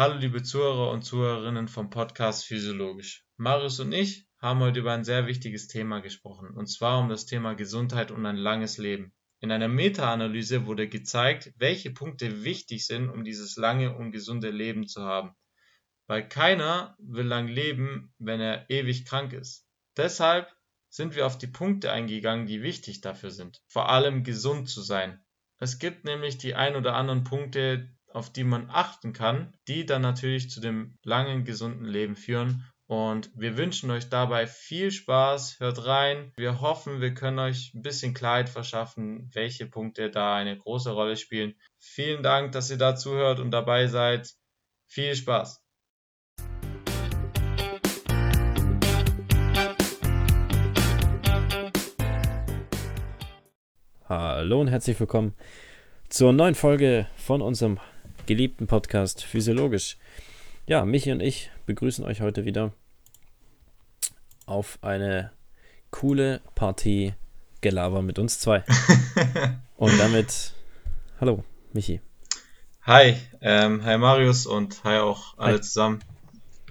Hallo liebe Zuhörer und Zuhörerinnen vom Podcast Physiologisch. Marius und ich haben heute über ein sehr wichtiges Thema gesprochen, und zwar um das Thema Gesundheit und ein langes Leben. In einer Meta-Analyse wurde gezeigt, welche Punkte wichtig sind, um dieses lange und gesunde Leben zu haben. Weil keiner will lang leben, wenn er ewig krank ist. Deshalb sind wir auf die Punkte eingegangen, die wichtig dafür sind. Vor allem gesund zu sein. Es gibt nämlich die ein oder anderen Punkte, auf die man achten kann, die dann natürlich zu dem langen, gesunden Leben führen. Und wir wünschen euch dabei viel Spaß, hört rein. Wir hoffen, wir können euch ein bisschen Klarheit verschaffen, welche Punkte da eine große Rolle spielen. Vielen Dank, dass ihr da zuhört und dabei seid. Viel Spaß! Hallo und herzlich willkommen zur neuen Folge von unserem geliebten Podcast Physiologisch. Ja, Michi und ich begrüßen euch heute wieder auf eine coole Partie Gelaber mit uns zwei. und damit, hallo, Michi. Hi, ähm, hi Marius und hi auch alle hi. zusammen.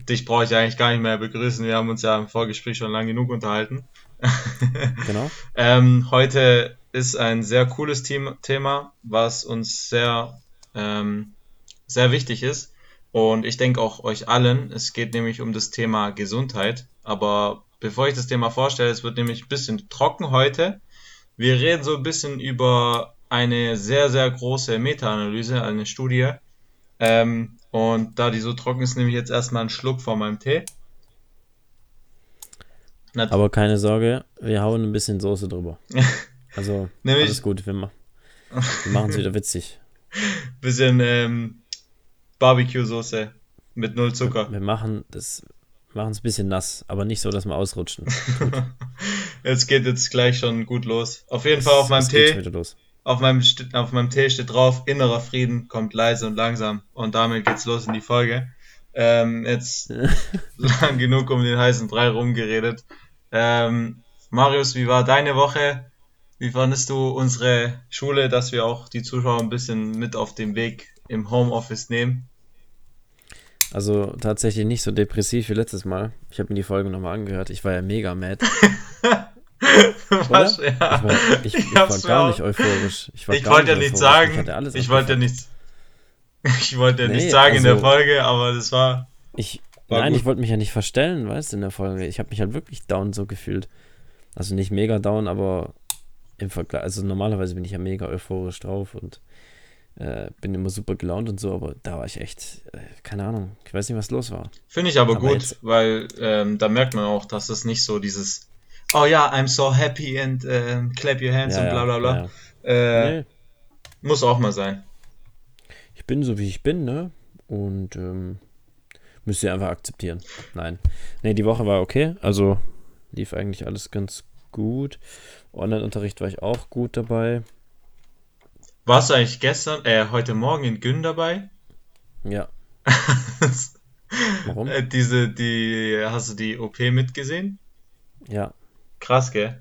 Dich brauche ich eigentlich gar nicht mehr begrüßen. Wir haben uns ja im Vorgespräch schon lang genug unterhalten. genau. ähm, heute ist ein sehr cooles Thema, was uns sehr, ähm, sehr wichtig ist. Und ich denke auch euch allen. Es geht nämlich um das Thema Gesundheit. Aber bevor ich das Thema vorstelle, es wird nämlich ein bisschen trocken heute. Wir reden so ein bisschen über eine sehr, sehr große Meta-Analyse, eine Studie. Ähm, und da die so trocken ist, nehme ich jetzt erstmal einen Schluck von meinem Tee. Aber keine Sorge, wir hauen ein bisschen Soße drüber. Also, Nämlich, alles gut, wir, ma wir machen es wieder witzig. Bisschen ähm, Barbecue-Soße mit null Zucker. Wir, machen das machen es ein bisschen nass, aber nicht so, dass wir ausrutschen. jetzt geht jetzt gleich schon gut los. Auf jeden es, Fall auf meinem Tee. Auf meinem, auf meinem Tee steht drauf, innerer Frieden kommt leise und langsam. Und damit geht's los in die Folge. Ähm, jetzt lang genug um den heißen Brei rumgeredet. Ähm, Marius, wie war deine Woche? Wie fandest du unsere Schule, dass wir auch die Zuschauer ein bisschen mit auf den Weg im Homeoffice nehmen? Also tatsächlich nicht so depressiv wie letztes Mal. Ich habe mir die Folge nochmal angehört. Ich war ja mega mad. Was? Ja. Ich war, ich, ich war gar nicht euphorisch. Ich, ich wollte ja nicht sagen, ich, ich wollte ja nicht, ich wollte ja nee, nicht sagen also, in der also Folge, aber das war. Ich, war nein, gut. ich wollte mich ja nicht verstellen, weißt du, in der Folge. Ich habe mich halt wirklich down so gefühlt. Also nicht mega down, aber im Vergleich, also normalerweise bin ich ja mega euphorisch drauf und äh, bin immer super gelaunt und so, aber da war ich echt, äh, keine Ahnung, ich weiß nicht, was los war. Finde ich aber, aber gut, jetzt, weil ähm, da merkt man auch, dass es nicht so dieses, oh ja, I'm so happy and uh, clap your hands ja, und bla bla bla. Ja. Äh, nee. Muss auch mal sein. Ich bin so, wie ich bin, ne? Und ähm, müsst ihr einfach akzeptieren. Nein. Nee, die Woche war okay, also lief eigentlich alles ganz gut. Online-Unterricht war ich auch gut dabei. Warst du eigentlich gestern, äh, heute Morgen in Gün dabei? Ja. Warum? Äh, diese, die, hast du die OP mitgesehen? Ja. Krass, gell?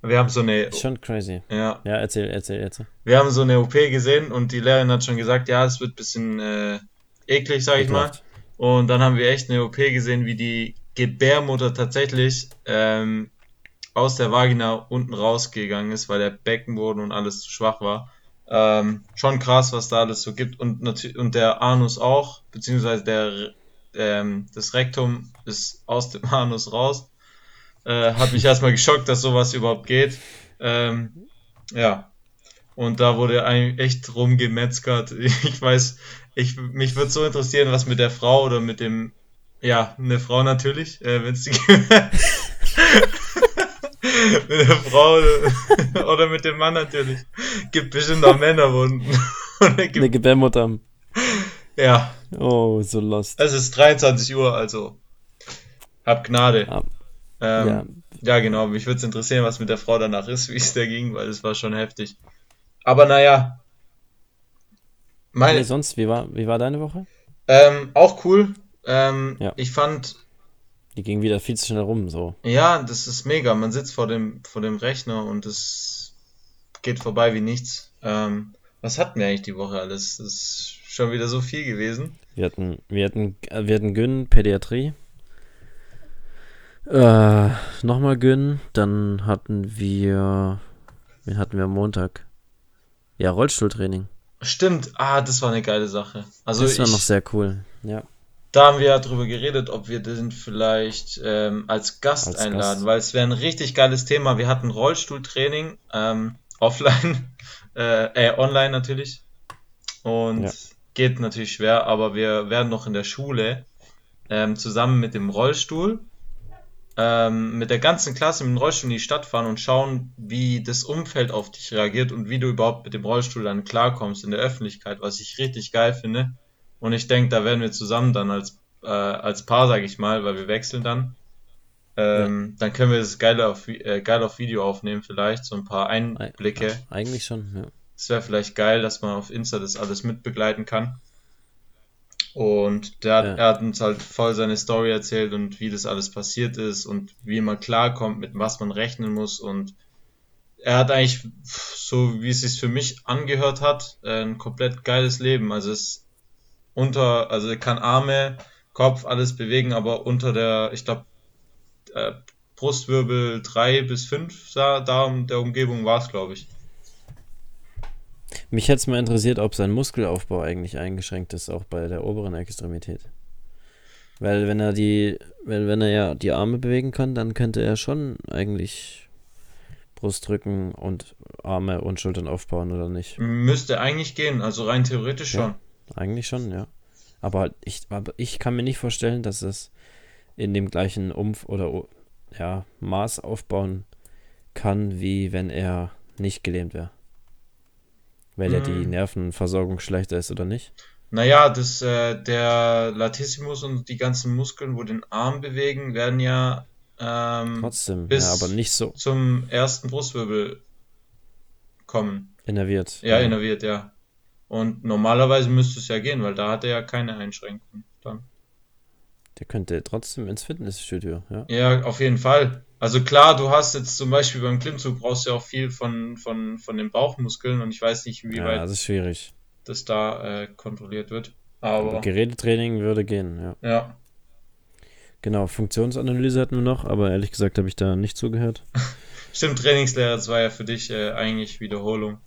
Wir haben so eine. Ist schon crazy. Ja. Ja, erzähl, erzähl, erzähl. Wir haben so eine OP gesehen und die Lehrerin hat schon gesagt, ja, es wird ein bisschen äh, eklig, sag ich Ekelhaft. mal. Und dann haben wir echt eine OP gesehen, wie die Gebärmutter tatsächlich ähm, aus der Vagina unten rausgegangen ist, weil der Beckenboden und alles zu schwach war. Ähm, schon krass, was da alles so gibt. Und, und der Anus auch, beziehungsweise der, ähm, das Rektum ist aus dem Anus raus. Äh, hat mich erstmal geschockt, dass sowas überhaupt geht. Ähm, ja. Und da wurde eigentlich echt rumgemetzgert. Ich weiß, ich, mich würde so interessieren, was mit der Frau oder mit dem, ja, eine Frau natürlich, äh, wenn es die mit der Frau oder mit dem Mann natürlich. Gibt bestimmt auch Männerwunden. gibt... Eine Gebärmutter. Ja. Oh, so lost. Es ist 23 Uhr, also hab Gnade. Ja. Ähm, ja. ja. genau. Mich würde es interessieren, was mit der Frau danach ist, wie es da ging, weil es war schon heftig. Aber naja. Meine... Nee, sonst, wie war, wie war deine Woche? Ähm, auch cool. Ähm, ja. Ich fand die ging wieder viel zu schnell rum, so. Ja, das ist mega. Man sitzt vor dem, vor dem Rechner und es geht vorbei wie nichts. Ähm, was hatten wir eigentlich die Woche alles? Das ist schon wieder so viel gewesen. Wir hatten, wir hatten, äh, wir hatten Gyn, Pädiatrie. Äh, nochmal Gyn, dann hatten wir, wen hatten wir am Montag? Ja, Rollstuhltraining. Stimmt, ah, das war eine geile Sache. Also das war ich, noch sehr cool, ja. Da haben wir ja drüber geredet, ob wir den vielleicht ähm, als Gast Als einladen, Gast. weil es wäre ein richtig geiles Thema. Wir hatten Rollstuhltraining, ähm, offline, äh, äh, online natürlich. Und Ja. geht natürlich schwer, aber wir werden noch in der Schule ähm, zusammen mit dem Rollstuhl ähm, mit der ganzen Klasse mit dem Rollstuhl in die Stadt fahren und schauen, wie das Umfeld auf dich reagiert und wie du überhaupt mit dem Rollstuhl dann klarkommst in der Öffentlichkeit, was ich richtig geil finde. Und ich denke, da werden wir zusammen dann als, äh, als Paar, sage ich mal, weil wir wechseln dann. Ähm, Dann können wir das geil auf, äh, geil auf Video aufnehmen, vielleicht, so ein paar Einblicke. Eigentlich schon, ja. Es wäre vielleicht geil, dass man auf Insta das alles mitbegleiten kann. Und der, Ja. er hat uns halt voll seine Story erzählt und wie das alles passiert ist und wie man klarkommt, mit was man rechnen muss. Und er hat eigentlich, so wie es sich für mich angehört hat, ein komplett geiles Leben. Also es unter, also er kann Arme, Kopf, alles bewegen, aber unter der, ich glaube, äh, Brustwirbel 3 bis 5, da, da in der Umgebung war es, glaube ich. Mich hätte es mal interessiert, ob sein Muskelaufbau eigentlich eingeschränkt ist, auch bei der oberen Extremität. Weil wenn er die, weil wenn er ja die Arme bewegen kann, dann könnte er schon eigentlich Brustrücken und Arme und Schultern aufbauen, oder nicht? Müsste eigentlich gehen, also rein theoretisch Ja. schon. Eigentlich schon, ja. Aber ich, aber ich kann mir nicht vorstellen, dass es in dem gleichen Umf oder ja, Maß aufbauen kann, wie wenn er nicht gelähmt wäre. Weil ja die. Nervenversorgung schlechter ist, oder nicht? Naja, das, äh, der Latissimus und die ganzen Muskeln, wo den Arm bewegen, werden ja ähm, Trotzdem, bis ja, aber nicht so zum ersten Brustwirbel kommen. innerviert. Ja, innerviert, ja. Und normalerweise müsste es ja gehen, weil da hat er ja keine Einschränkungen dann. Der könnte trotzdem ins Fitnessstudio, ja. Ja, auf jeden Fall. Also klar, du hast jetzt zum Beispiel beim Klimmzug brauchst du ja auch viel von, von, von den Bauchmuskeln und ich weiß nicht, Ja, inwieweit das ist schwierig. das da äh, kontrolliert wird. Aber Aber Gerätetraining würde gehen, ja. ja, Genau, Funktionsanalyse hatten wir noch, aber ehrlich gesagt habe ich da nicht zugehört. stimmt, Trainingslehrer, das war ja für dich äh, eigentlich Wiederholung.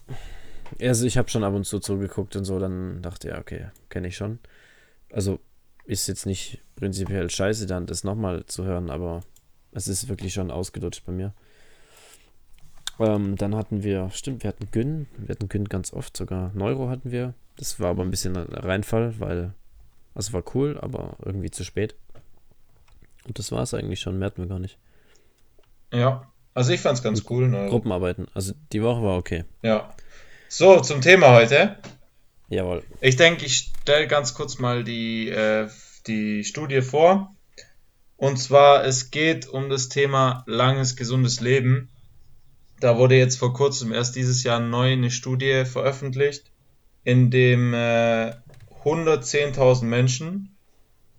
Also ich habe schon ab und zu zugeguckt und so, dann dachte ja, okay, kenne ich schon. Also ist jetzt nicht prinzipiell scheiße, dann das nochmal zu hören, aber es ist wirklich schon ausgelutscht bei mir. Ähm, dann hatten wir, stimmt, wir hatten Gyn, wir hatten Gyn ganz oft, sogar Neuro hatten wir. Das war aber ein bisschen ein Reinfall, weil, also war cool, aber irgendwie zu spät. Und das war es eigentlich schon, mehr hatten wir gar nicht. Ja, also ich fand's ganz cool. Ne? Gruppenarbeiten, also die Woche war okay. Ja. So, zum Thema heute. Jawohl. Ich denke, ich stelle ganz kurz mal die, äh, die Studie vor. Und zwar, es geht um das Thema langes, gesundes Leben. Da wurde jetzt vor kurzem erst dieses Jahr neu eine Studie veröffentlicht, in dem äh, 110.000 Menschen,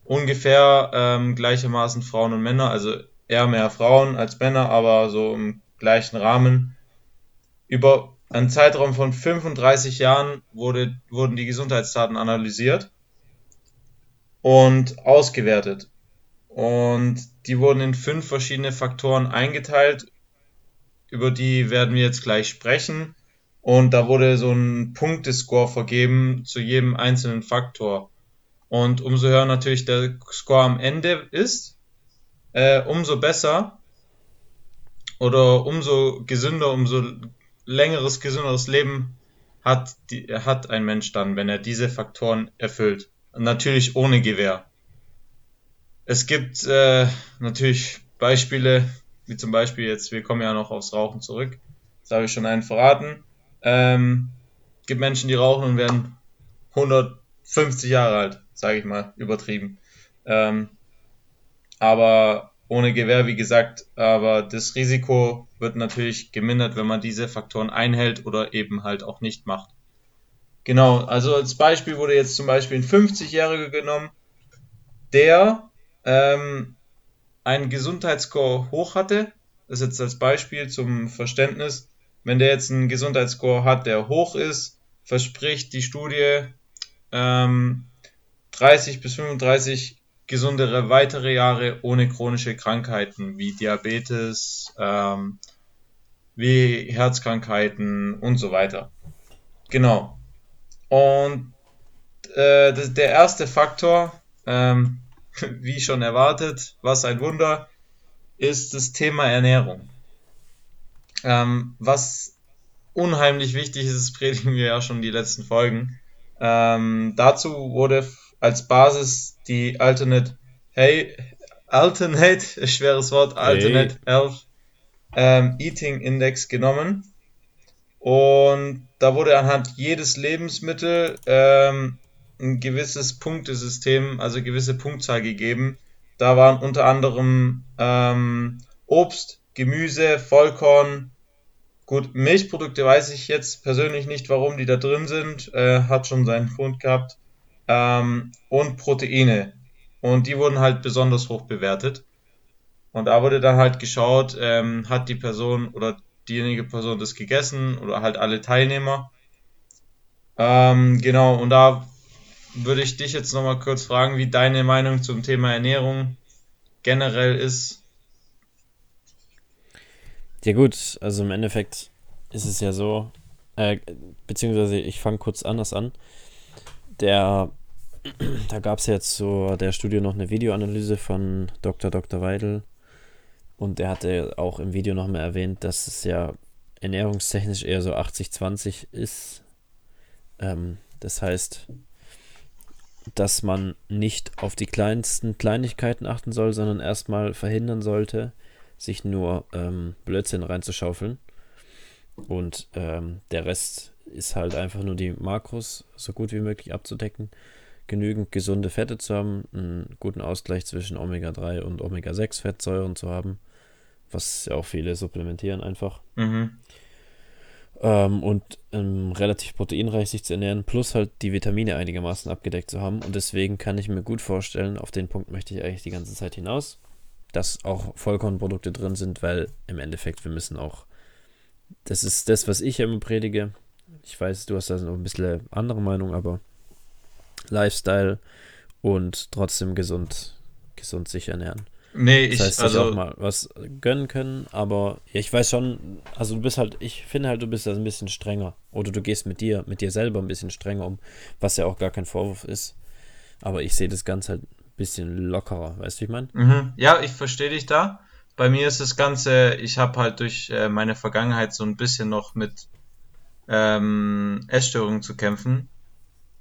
ungefähr ähm, gleichermaßen Frauen und Männer, also eher mehr Frauen als Männer, aber so im gleichen Rahmen, über einen Zeitraum von 35 Jahren wurde, wurden die Gesundheitsdaten analysiert und ausgewertet. Und die wurden in fünf verschiedene Faktoren eingeteilt. Über die werden wir jetzt gleich sprechen. Und da wurde so ein Punktescore vergeben zu jedem einzelnen Faktor. Und umso höher natürlich der Score am Ende ist, äh, umso besser oder umso gesünder, umso längeres, gesünderes Leben hat, die, hat ein Mensch dann, wenn er diese Faktoren erfüllt. Natürlich ohne Gewehr. Es gibt äh, natürlich Beispiele, wie zum Beispiel jetzt, wir kommen ja noch aufs Rauchen zurück. Das habe ich schon einen verraten. Ähm, gibt Menschen, die rauchen und werden 150 Jahre alt, sage ich mal, übertrieben. Ähm, aber ohne Gewehr, wie gesagt, aber das Risiko wird natürlich gemindert, wenn man diese Faktoren einhält oder eben halt auch nicht macht. Genau, also als Beispiel wurde jetzt zum Beispiel ein 50-Jähriger genommen, der ähm, einen Gesundheitsscore hoch hatte. Das ist jetzt als Beispiel zum Verständnis. Wenn der jetzt einen Gesundheitsscore hat, der hoch ist, verspricht die Studie ähm, 30 bis 35 gesundere weitere Jahre ohne chronische Krankheiten wie Diabetes, ähm, wie Herzkrankheiten und so weiter. Genau. Und äh, der erste Faktor, ähm, wie schon erwartet, was ein Wunder, ist das Thema Ernährung. Ähm, was unheimlich wichtig ist, predigen wir ja schon die letzten Folgen. Ähm, dazu wurde als Basis die Alternate, hey, Alternate, schweres Wort, Alternate hey. Health ähm, Eating Index genommen. Und da wurde anhand jedes Lebensmittel ähm, ein gewisses Punktesystem, also gewisse Punktzahl gegeben. Da waren unter anderem ähm, Obst, Gemüse, Vollkorn, gut, Milchprodukte weiß ich jetzt persönlich nicht, warum die da drin sind, äh, hat schon seinen Grund gehabt, ähm, und Proteine. Und die wurden halt besonders hoch bewertet. Und da wurde dann halt geschaut, ähm, hat die Person oder diejenige Person das gegessen oder halt alle Teilnehmer. Ähm, genau, und da würde ich dich jetzt nochmal kurz fragen, wie deine Meinung zum Thema Ernährung generell ist. Ja gut, also im Endeffekt ist es ja so, äh, beziehungsweise ich fange kurz anders an. Der, da gab es jetzt zu der Studie noch eine Videoanalyse von Dr. Dr. Weidel und er hatte auch im Video nochmal erwähnt, dass es ja ernährungstechnisch eher so 80-20 ist. Ähm, das heißt, dass man nicht auf die kleinsten Kleinigkeiten achten soll, sondern erstmal verhindern sollte, sich nur ähm, Blödsinn reinzuschaufeln. Und ähm, der Rest ist halt einfach nur die Makros so gut wie möglich abzudecken, genügend gesunde Fette zu haben, einen guten Ausgleich zwischen Omega-3 und Omega-6-Fettsäuren zu haben, was ja auch viele supplementieren einfach. Mhm. Ähm, und ähm, relativ proteinreich sich zu ernähren, plus halt die Vitamine einigermaßen abgedeckt zu haben. Und deswegen kann ich mir gut vorstellen, auf den Punkt möchte ich eigentlich die ganze Zeit hinaus, dass auch Vollkornprodukte drin sind, weil im Endeffekt wir müssen auch, das ist das, was ich immer predige. Ich weiß, du hast da noch ein bisschen andere Meinung, aber Lifestyle und trotzdem gesund, gesund sich ernähren. Nee, ich das heißt, also auch mal was gönnen können, aber ich weiß schon, also du bist halt, ich finde halt, du bist da ein bisschen strenger oder du gehst mit dir, mit dir selber ein bisschen strenger um, was ja auch gar kein Vorwurf ist. Aber ich sehe das Ganze halt ein bisschen lockerer, weißt du, wie ich meine? Mhm. Ja, ich verstehe dich da. Bei mir ist das Ganze, ich habe halt durch äh, meine Vergangenheit so ein bisschen noch mit ähm, Essstörungen zu kämpfen.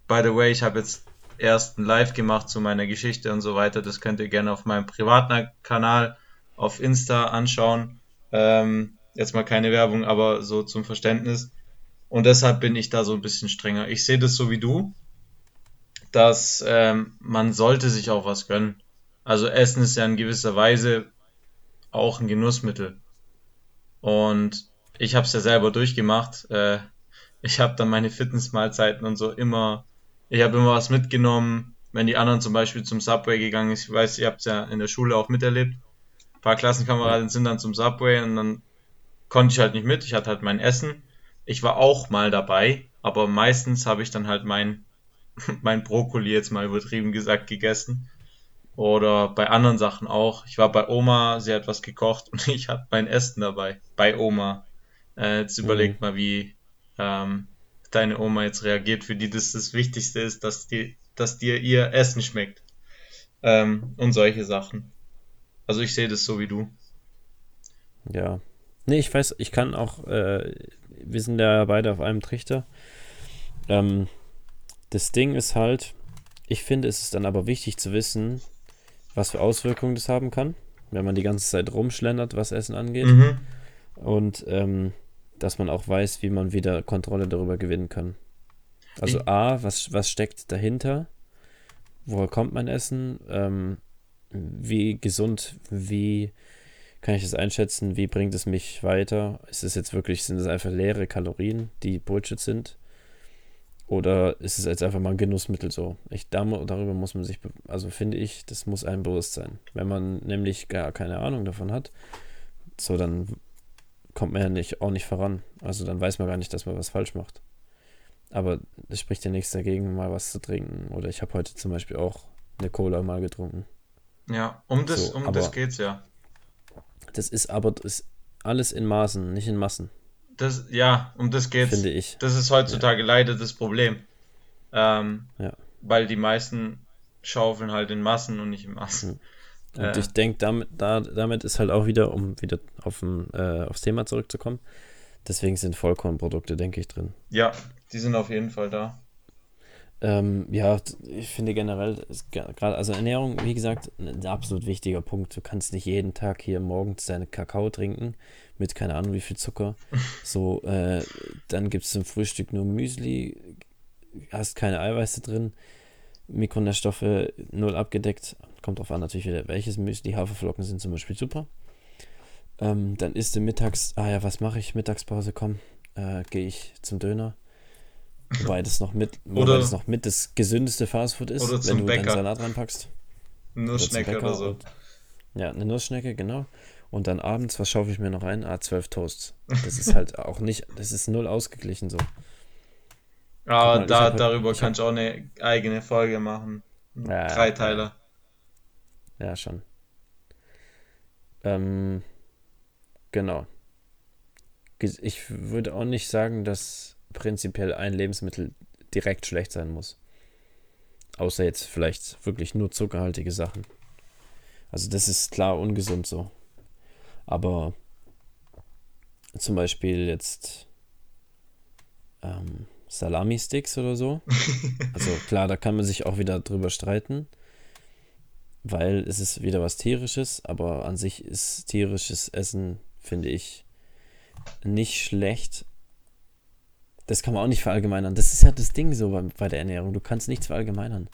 By the way, ich habe jetzt erst ein Live gemacht zu meiner Geschichte und so weiter. Das könnt ihr gerne auf meinem privaten Kanal auf Insta anschauen. Ähm, jetzt mal keine Werbung, aber so zum Verständnis. Und deshalb bin ich da so ein bisschen strenger. Ich sehe das so wie du, dass ähm, man sollte sich auch was gönnen. Also Essen ist ja in gewisser Weise auch ein Genussmittel. Und ich habe es ja selber durchgemacht. Äh, ich habe dann meine Fitnessmahlzeiten und so immer ich habe immer was mitgenommen, wenn die anderen zum Beispiel zum Subway gegangen sind. Ich weiß, ihr habt es ja in der Schule auch miterlebt. Ein paar Klassenkameraden sind dann zum Subway und dann konnte ich halt nicht mit. Ich hatte halt mein Essen. Ich war auch mal dabei, aber meistens habe ich dann halt mein, mein Brokkoli jetzt mal übertrieben gesagt gegessen. Oder bei anderen Sachen auch. Ich war bei Oma, sie hat was gekocht und ich hatte mein Essen dabei. Bei Oma. Äh, jetzt überlegt mhm. mal, wie, ähm, deine Oma jetzt reagiert, für die das das Wichtigste ist, dass, die, dass dir ihr Essen schmeckt. Ähm, und solche Sachen. Also ich sehe das so wie du. Ja. Nee, ich weiß, ich kann auch, äh, wir sind ja beide auf einem Trichter. Ähm, das Ding ist halt, ich finde, es ist dann aber wichtig zu wissen, was für Auswirkungen das haben kann, wenn man die ganze Zeit rumschlendert, was Essen angeht. Mhm. Und ähm, dass man auch weiß, wie man wieder Kontrolle darüber gewinnen kann. Also A, was, was steckt dahinter? Woher kommt mein Essen? Ähm, wie gesund, wie kann ich das einschätzen? Wie bringt es mich weiter? Ist es jetzt wirklich, sind es einfach leere Kalorien, die Bullshit sind? Oder ist es jetzt einfach mal ein Genussmittel so? Ich, darüber muss man sich, also finde ich, das muss einem bewusst sein. Wenn man nämlich gar keine Ahnung davon hat, so dann kommt man ja nicht, auch nicht voran. Also dann weiß man gar nicht, dass man was falsch macht. Aber es spricht ja nichts dagegen, mal was zu trinken. Oder ich habe heute zum Beispiel auch eine Cola mal getrunken. Ja, um das, so, um das geht's ja. Das ist aber das ist alles in Maßen, nicht in Massen. Das, ja, um das geht's. Finde ich. Das ist heutzutage ja. leider das Problem. Ähm, ja. Weil die meisten schaufeln halt in Massen und nicht in Massen. Hm. Und äh. ich denke, damit, da, damit ist halt auch wieder, um wieder auf ein, äh, aufs Thema zurückzukommen, deswegen sind Vollkornprodukte, denke ich, drin. Ja, die sind auf jeden Fall da. Ähm, ja, ich finde generell, gerade, also Ernährung, wie gesagt, ein absolut wichtiger Punkt. Du kannst nicht jeden Tag hier morgens deine Kakao trinken mit keine Ahnung wie viel Zucker. So, äh, dann gibt es zum Frühstück nur Müsli, hast keine Eiweiße drin, Mikronährstoffe null abgedeckt. Kommt drauf an natürlich wieder, welches Müsli. Haferflocken sind zum Beispiel super. Ähm, dann isst du mittags, ah ja, was mache ich? Mittagspause, komm, äh, gehe ich zum Döner Wobei das noch mit, oder, das noch mit das gesündeste Fastfood ist, oder wenn du Bäcker. deinen Salat reinpackst. Nussschnecke oder, oder so. Ja, eine Nussschnecke, genau. Und dann abends, was schaufel ich mir noch ein? Ah, 12 Toasts. Das ist halt auch nicht, das ist null ausgeglichen so. Aber mal, da, halt, darüber ich kannst du auch eine eigene Folge machen. Ja, Dreiteiler. Ja, schon. Ähm, genau. Ich würde auch nicht sagen, dass prinzipiell ein Lebensmittel direkt schlecht sein muss. Außer jetzt vielleicht wirklich nur zuckerhaltige Sachen. Also das ist klar ungesund so. Aber zum Beispiel jetzt ähm, Salami-Sticks oder so. Also klar, da kann man sich auch wieder drüber streiten, weil es ist wieder was tierisches, aber an sich ist tierisches Essen, finde ich, nicht schlecht, das kann man auch nicht verallgemeinern. Das ist ja das Ding so bei, bei der Ernährung. Du kannst nichts verallgemeinern.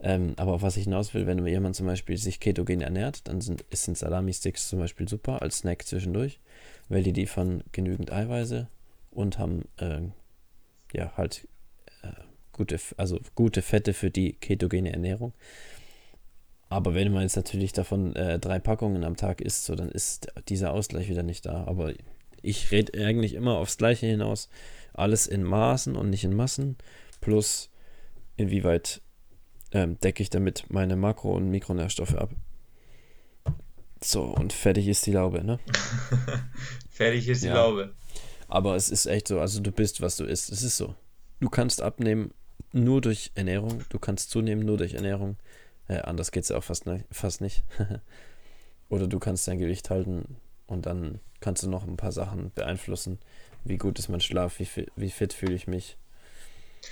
Ähm, aber auf was ich hinaus will, wenn jemand zum Beispiel sich ketogen ernährt, dann sind, sind Salami-Sticks zum Beispiel super als Snack zwischendurch, weil die liefern genügend Eiweiße und haben äh, ja halt äh, gute, also gute Fette für die ketogene Ernährung. Aber wenn man jetzt natürlich davon äh, drei Packungen am Tag isst, so dann ist dieser Ausgleich wieder nicht da. Aber ich rede eigentlich immer aufs Gleiche hinaus alles in Maßen und nicht in Massen, plus inwieweit ähm, decke ich damit meine Makro- und Mikronährstoffe ab. So, und fertig ist die Laube, ne? fertig ist die ja. Laube. Aber es ist echt so, also du bist, was du isst. Es ist so. Du kannst abnehmen nur durch Ernährung, du kannst zunehmen nur durch Ernährung. Äh, anders geht es auch fast, ne, fast nicht. Oder du kannst dein Gewicht halten und dann kannst du noch ein paar Sachen beeinflussen wie gut ist mein Schlaf, wie, wie fit fühle ich mich,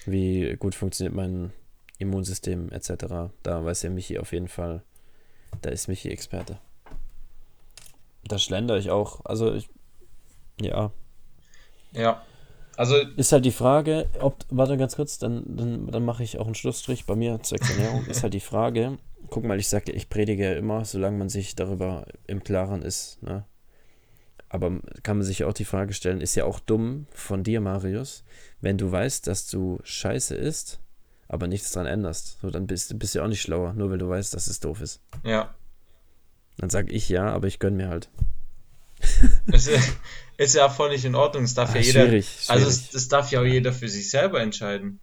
wie gut funktioniert mein Immunsystem etc. Da weiß ja Michi auf jeden Fall, da ist Michi Experte. Da schlender ich auch, also ich, ja. Ja. Also ist halt die Frage, ob, warte ganz kurz, dann, dann, dann mache ich auch einen Schlussstrich bei mir zur Ernährung, ist halt die Frage, guck mal, ich sage, ich predige ja immer, solange man sich darüber im Klaren ist, ne? Aber kann man sich auch die Frage stellen, ist ja auch dumm von dir, Marius, wenn du weißt, dass du scheiße isst, aber nichts dran änderst. So, dann bist, bist du ja auch nicht schlauer, nur weil du weißt, dass es doof ist. Ja. Dann sag ich ja, aber ich gönn mir halt. ist, ist ja voll nicht in Ordnung. Es darf ah, ja jeder. Schwierig, schwierig. Also es, das darf ja auch jeder für sich selber entscheiden.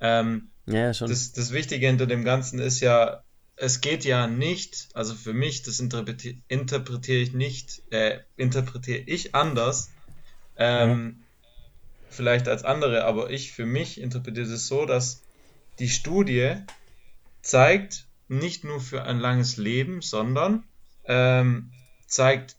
Ähm, ja, schon. Das, das Wichtige hinter dem Ganzen ist ja, es geht ja nicht, also für mich, das interpretiere, interpretiere ich nicht, äh, interpretiere ich anders, ähm, ja. vielleicht als andere, aber ich für mich interpretiere es so, dass die Studie zeigt nicht nur für ein langes Leben, sondern ähm, zeigt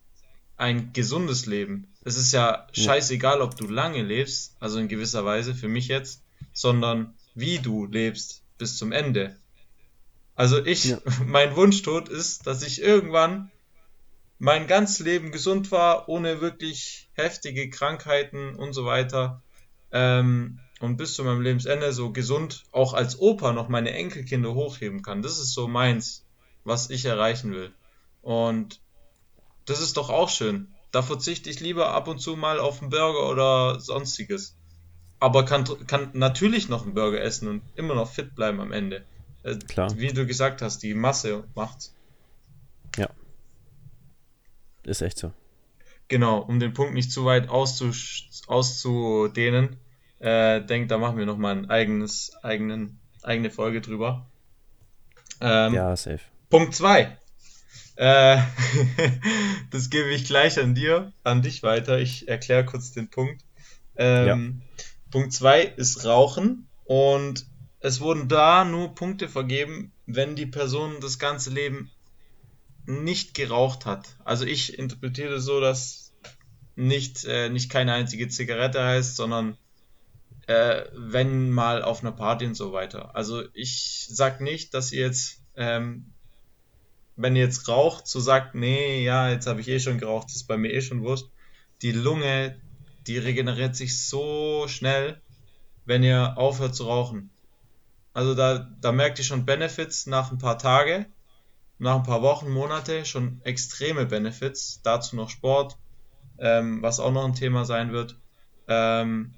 ein gesundes Leben. Es ist ja scheißegal, ob du lange lebst, also in gewisser Weise für mich jetzt, sondern wie du lebst bis zum Ende. Also ich, ja. mein Wunschtod ist, dass ich irgendwann mein ganzes Leben gesund war, ohne wirklich heftige Krankheiten und so weiter. Ähm, und bis zu meinem Lebensende so gesund auch als Opa noch meine Enkelkinder hochheben kann. Das ist so meins, was ich erreichen will. Und das ist doch auch schön. Da verzichte ich lieber ab und zu mal auf einen Burger oder sonstiges. Aber kann, kann natürlich noch einen Burger essen und immer noch fit bleiben am Ende. Äh, Klar. Wie du gesagt hast, die Masse macht's. Ja. Ist echt so. Genau, um den Punkt nicht zu weit auszu auszudehnen. Äh, denke, da machen wir nochmal ein eigenes, eigenen, eigene Folge drüber. Ähm, Ja, safe. Punkt 2. Äh, das gebe ich gleich an dir, an dich weiter. Ich erkläre kurz den Punkt. Ähm, Punkt 2 ist Rauchen und es wurden da nur Punkte vergeben, wenn die Person das ganze Leben nicht geraucht hat. Also ich interpretiere so, dass nicht, äh, nicht keine einzige Zigarette heißt, sondern äh, wenn mal auf einer Party und so weiter. Also ich sag nicht, dass ihr jetzt, ähm, wenn ihr jetzt raucht, so sagt, nee, ja, jetzt habe ich eh schon geraucht, das ist bei mir eh schon wurscht. Die Lunge, die regeneriert sich so schnell, wenn ihr aufhört zu rauchen. Also da, da merkt ihr schon Benefits nach ein paar Tage, nach ein paar Wochen, Monate, schon extreme Benefits. Dazu noch Sport, ähm, was auch noch ein Thema sein wird. Ähm,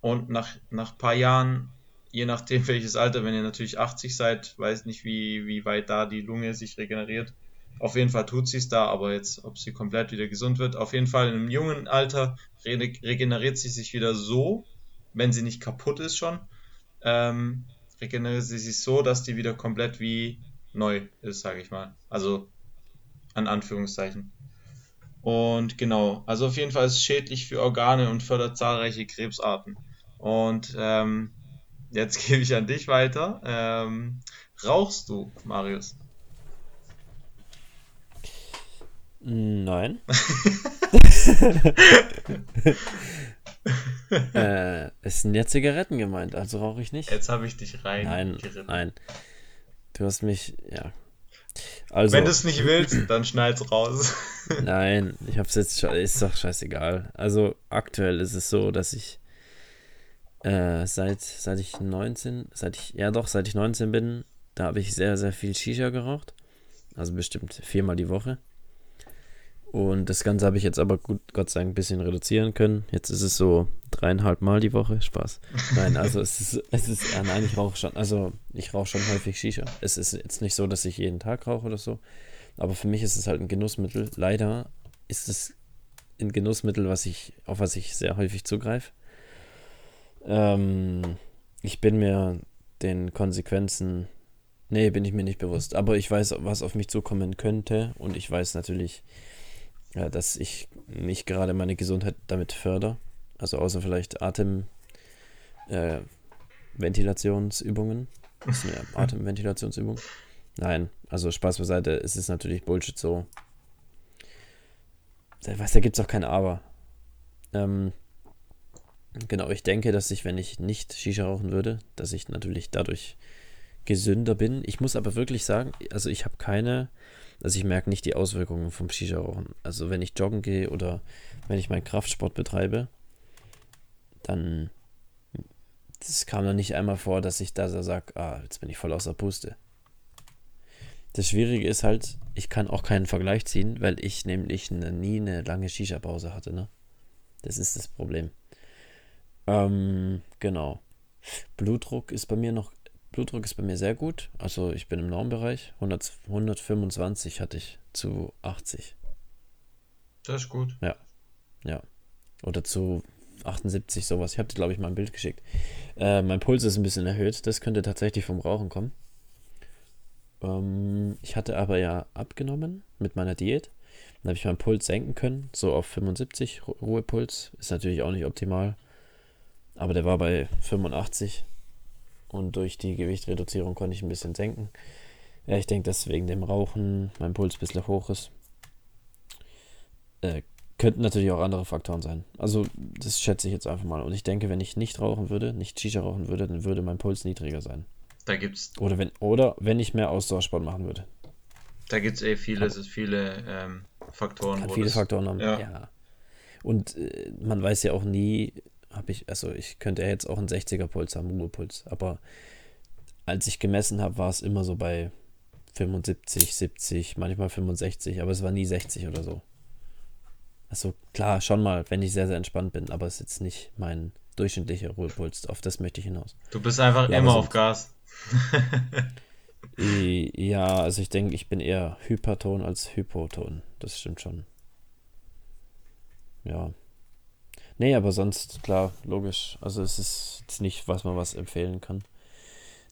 und nach, nach paar Jahren, je nachdem welches Alter, wenn ihr natürlich 80 seid, weiß nicht, wie, wie weit da die Lunge sich regeneriert. Auf jeden Fall tut sie es da, aber jetzt, ob sie komplett wieder gesund wird, auf jeden Fall in einem jungen Alter re regeneriert sie sich wieder so, wenn sie nicht kaputt ist schon, ähm, regeneriert sie sich so, dass die wieder komplett wie neu ist, sage ich mal. Also an Anführungszeichen. Und genau, also auf jeden Fall ist es schädlich für Organe und fördert zahlreiche Krebsarten. Und ähm, jetzt gebe ich an dich weiter. Ähm, rauchst du, Marius? Nein. äh, es sind ja Zigaretten gemeint, also rauche ich nicht. Jetzt habe ich dich rein. Nein, geritten. nein. Du hast mich, ja. Also, Wenn du es nicht willst, dann schneid's raus. nein, ich hab's jetzt schon, ist doch scheißegal. Also, aktuell ist es so, dass ich äh, seit, seit ich 19, seit ich, ja doch, seit ich 19 bin, da habe ich sehr, sehr viel Shisha geraucht. Also bestimmt viermal die Woche. Und das Ganze habe ich jetzt aber gut, Gott sei Dank, ein bisschen reduzieren können. Jetzt ist es so dreieinhalb Mal die Woche. Spaß. Nein, also es ist, es ist, ja, nein, ich rauche schon, also ich rauche schon häufig Shisha. Es ist jetzt nicht so, dass ich jeden Tag rauche oder so. Aber für mich ist es halt ein Genussmittel. Leider ist es ein Genussmittel, was ich, auf was ich sehr häufig zugreife. Ähm, ich bin mir den Konsequenzen, nee, bin ich mir nicht bewusst. Aber ich weiß, was auf mich zukommen könnte. Und ich weiß natürlich, ja, dass ich nicht gerade meine Gesundheit damit fördere. Also außer vielleicht Atem, äh. Das ist eine Atemventilationsübung. Nein, also Spaß beiseite, es ist natürlich Bullshit so. Weiß, da gibt es auch kein Aber. Ähm, genau, ich denke, dass ich, wenn ich nicht Shisha rauchen würde, dass ich natürlich dadurch gesünder bin. Ich muss aber wirklich sagen, also ich habe keine, also ich merke nicht die Auswirkungen vom Shisha-Rauchen. Also wenn ich joggen gehe oder wenn ich meinen Kraftsport betreibe, dann das kam dann nicht einmal vor, dass ich da so sage, ah, jetzt bin ich voll außer Puste. Das Schwierige ist halt, ich kann auch keinen Vergleich ziehen, weil ich nämlich nie eine lange Shisha-Pause hatte, ne? Das ist das Problem. Ähm, genau. Blutdruck ist bei mir noch, Blutdruck ist bei mir sehr gut. Also ich bin im Normbereich. 100, 125 hatte ich zu 80. Das ist gut. Ja. Ja. Oder zu 78, sowas. Ich habe dir, glaube ich, mal ein Bild geschickt. Äh, mein Puls ist ein bisschen erhöht. Das könnte tatsächlich vom Rauchen kommen. Ähm, ich hatte aber ja abgenommen mit meiner Diät. Dann habe ich meinen Puls senken können, so auf 75 Ru- Ruhepuls. Ist natürlich auch nicht optimal. Aber der war bei 85. Und durch die Gewichtreduzierung konnte ich ein bisschen senken. Ja, ich denke, dass wegen dem Rauchen mein Puls ein bisschen hoch ist. Äh, könnten natürlich auch andere Faktoren sein. Also, das schätze ich jetzt einfach mal. Und ich denke, wenn ich nicht rauchen würde, nicht Shisha rauchen würde, dann würde mein Puls niedriger sein. Da gibt's, Oder wenn, oder wenn ich mehr Ausdauersport machen würde. da gibt's eh viele, es ist viele ähm, Faktoren, Kann viele Faktoren haben. ja. Ja. Und äh, man weiß ja auch nie, habe ich, also ich könnte ja jetzt auch einen 60er Puls haben, Ruhepuls. Aber als ich gemessen habe, war es immer so bei 75, 70, manchmal 65, aber es war nie 60 oder so. Also klar, schon mal, wenn ich sehr, sehr entspannt bin, aber es ist jetzt nicht mein durchschnittlicher Ruhepuls. Auf das möchte ich hinaus. Du bist einfach Ja, immer aber auf Gas. Ja, also ich denke, ich bin eher Hyperton als Hypoton. Das stimmt schon. Ja. Nee, aber sonst, klar, logisch. Also es ist jetzt nicht, was man was empfehlen kann.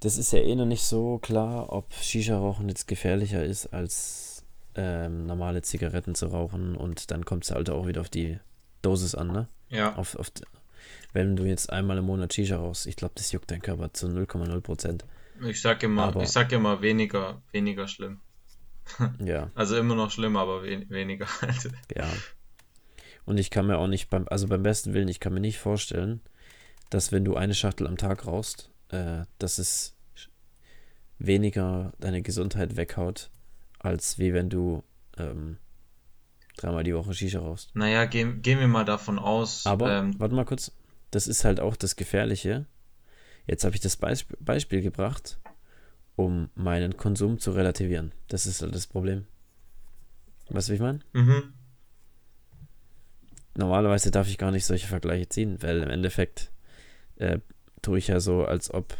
Das ist ja eh noch nicht so klar, ob Shisha-Rauchen jetzt gefährlicher ist, als ähm, normale Zigaretten zu rauchen. Und dann kommt es halt auch wieder auf die Dosis an, ne? Ja. Auf, auf, wenn du jetzt einmal im Monat Shisha rauchst, ich glaube, das juckt dein Körper zu 0,0 Prozent. Ich sag immer, Aber- ich sag immer weniger, weniger schlimm. Ja, Also immer noch schlimm, aber wen weniger halt. ja. Und ich kann mir auch nicht beim, also beim besten Willen, ich kann mir nicht vorstellen, dass wenn du eine Schachtel am Tag rauchst, äh, dass es weniger deine Gesundheit weghaut, als wie wenn du ähm, dreimal die Woche Shisha rauchst. Naja, gehen, gehen wir mal davon aus. Aber, ähm, warte mal kurz, das ist halt auch das Gefährliche. Jetzt habe ich das Beisp Beispiel gebracht, um meinen Konsum zu relativieren. Das ist halt das Problem. Weißt du, wie ich meine? mhm. Normalerweise darf ich gar nicht solche Vergleiche ziehen, weil im Endeffekt äh, tue ich ja so, als ob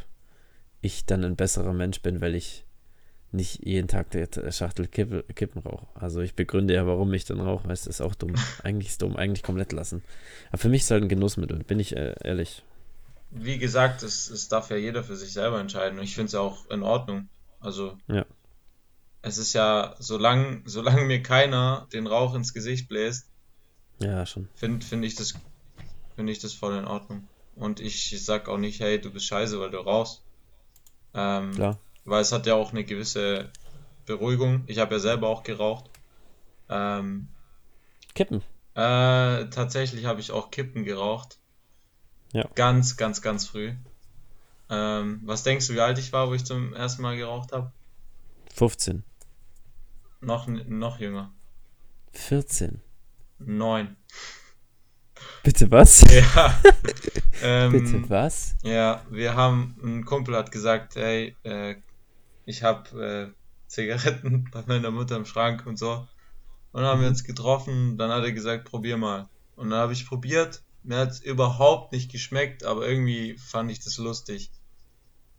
ich dann ein besserer Mensch bin, weil ich nicht jeden Tag die Schachtel Kippe, Kippen rauche. Also ich begründe ja, warum ich dann rauche, weißt du, ist auch dumm. Eigentlich ist dumm, eigentlich komplett lassen. Aber für mich ist halt ein Genussmittel, bin ich äh, ehrlich. Wie gesagt, es, es darf ja jeder für sich selber entscheiden. Und ich finde es ja auch in Ordnung. Also, Ja. es ist ja, solange, solange mir keiner den Rauch ins Gesicht bläst, Ja, schon. finde find ich das, finde ich das voll in Ordnung. Und ich sag auch nicht, hey, du bist scheiße, weil du rauchst. Ähm, Klar. weil es hat ja auch eine gewisse Beruhigung. Ich habe ja selber auch geraucht. Ähm, Kippen. äh, tatsächlich habe ich auch Kippen geraucht. Ja. Ganz, ganz, ganz früh. Ähm, was denkst du, wie alt ich war, wo ich zum ersten Mal geraucht habe? 15. Noch, noch jünger. 14. Neun. Bitte was? Ja. ähm, Bitte was? Ja, wir haben, ein Kumpel hat gesagt, hey, äh, ich habe äh, Zigaretten bei meiner Mutter im Schrank und so. Und dann haben wir uns getroffen, dann hat er gesagt, probier mal. Und dann habe ich probiert, mir hat es überhaupt nicht geschmeckt, aber irgendwie fand ich das lustig.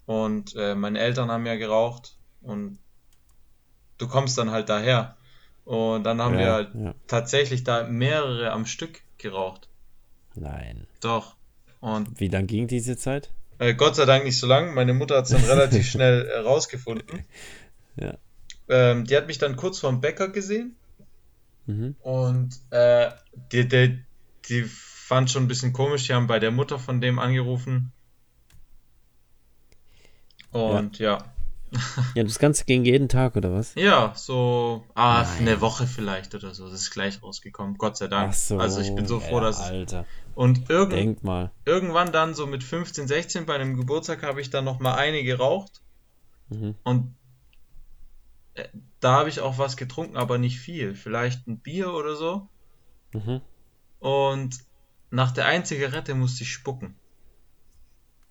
Und äh, meine Eltern haben ja geraucht und du kommst dann halt daher. Und dann haben wir ja, halt ja. tatsächlich da mehrere am Stück geraucht. Nein. Doch. Und Wie lang ging diese Zeit? Äh, Gott sei Dank nicht so lang. Meine Mutter hat es dann relativ schnell äh, rausgefunden. Ja. Ähm, die hat mich dann kurz vorm Bäcker gesehen Mhm. und äh, die, die, die fand schon ein bisschen komisch. Die haben bei der Mutter von dem angerufen. Und ja. Ja, das Ganze ging jeden Tag, oder was? Ja, so ah, eine Woche vielleicht oder so. Das ist gleich rausgekommen. Gott sei Dank. Ach so. Also ich bin so froh, ja, dass es. Alter, Und irgend, irgendwann dann so mit 15, 16 bei einem Geburtstag habe ich dann noch mal eine geraucht. Mhm. Und äh, da habe ich auch was getrunken, aber nicht viel. Vielleicht ein Bier oder so. Mhm. Und nach der einen Zigarette musste ich spucken.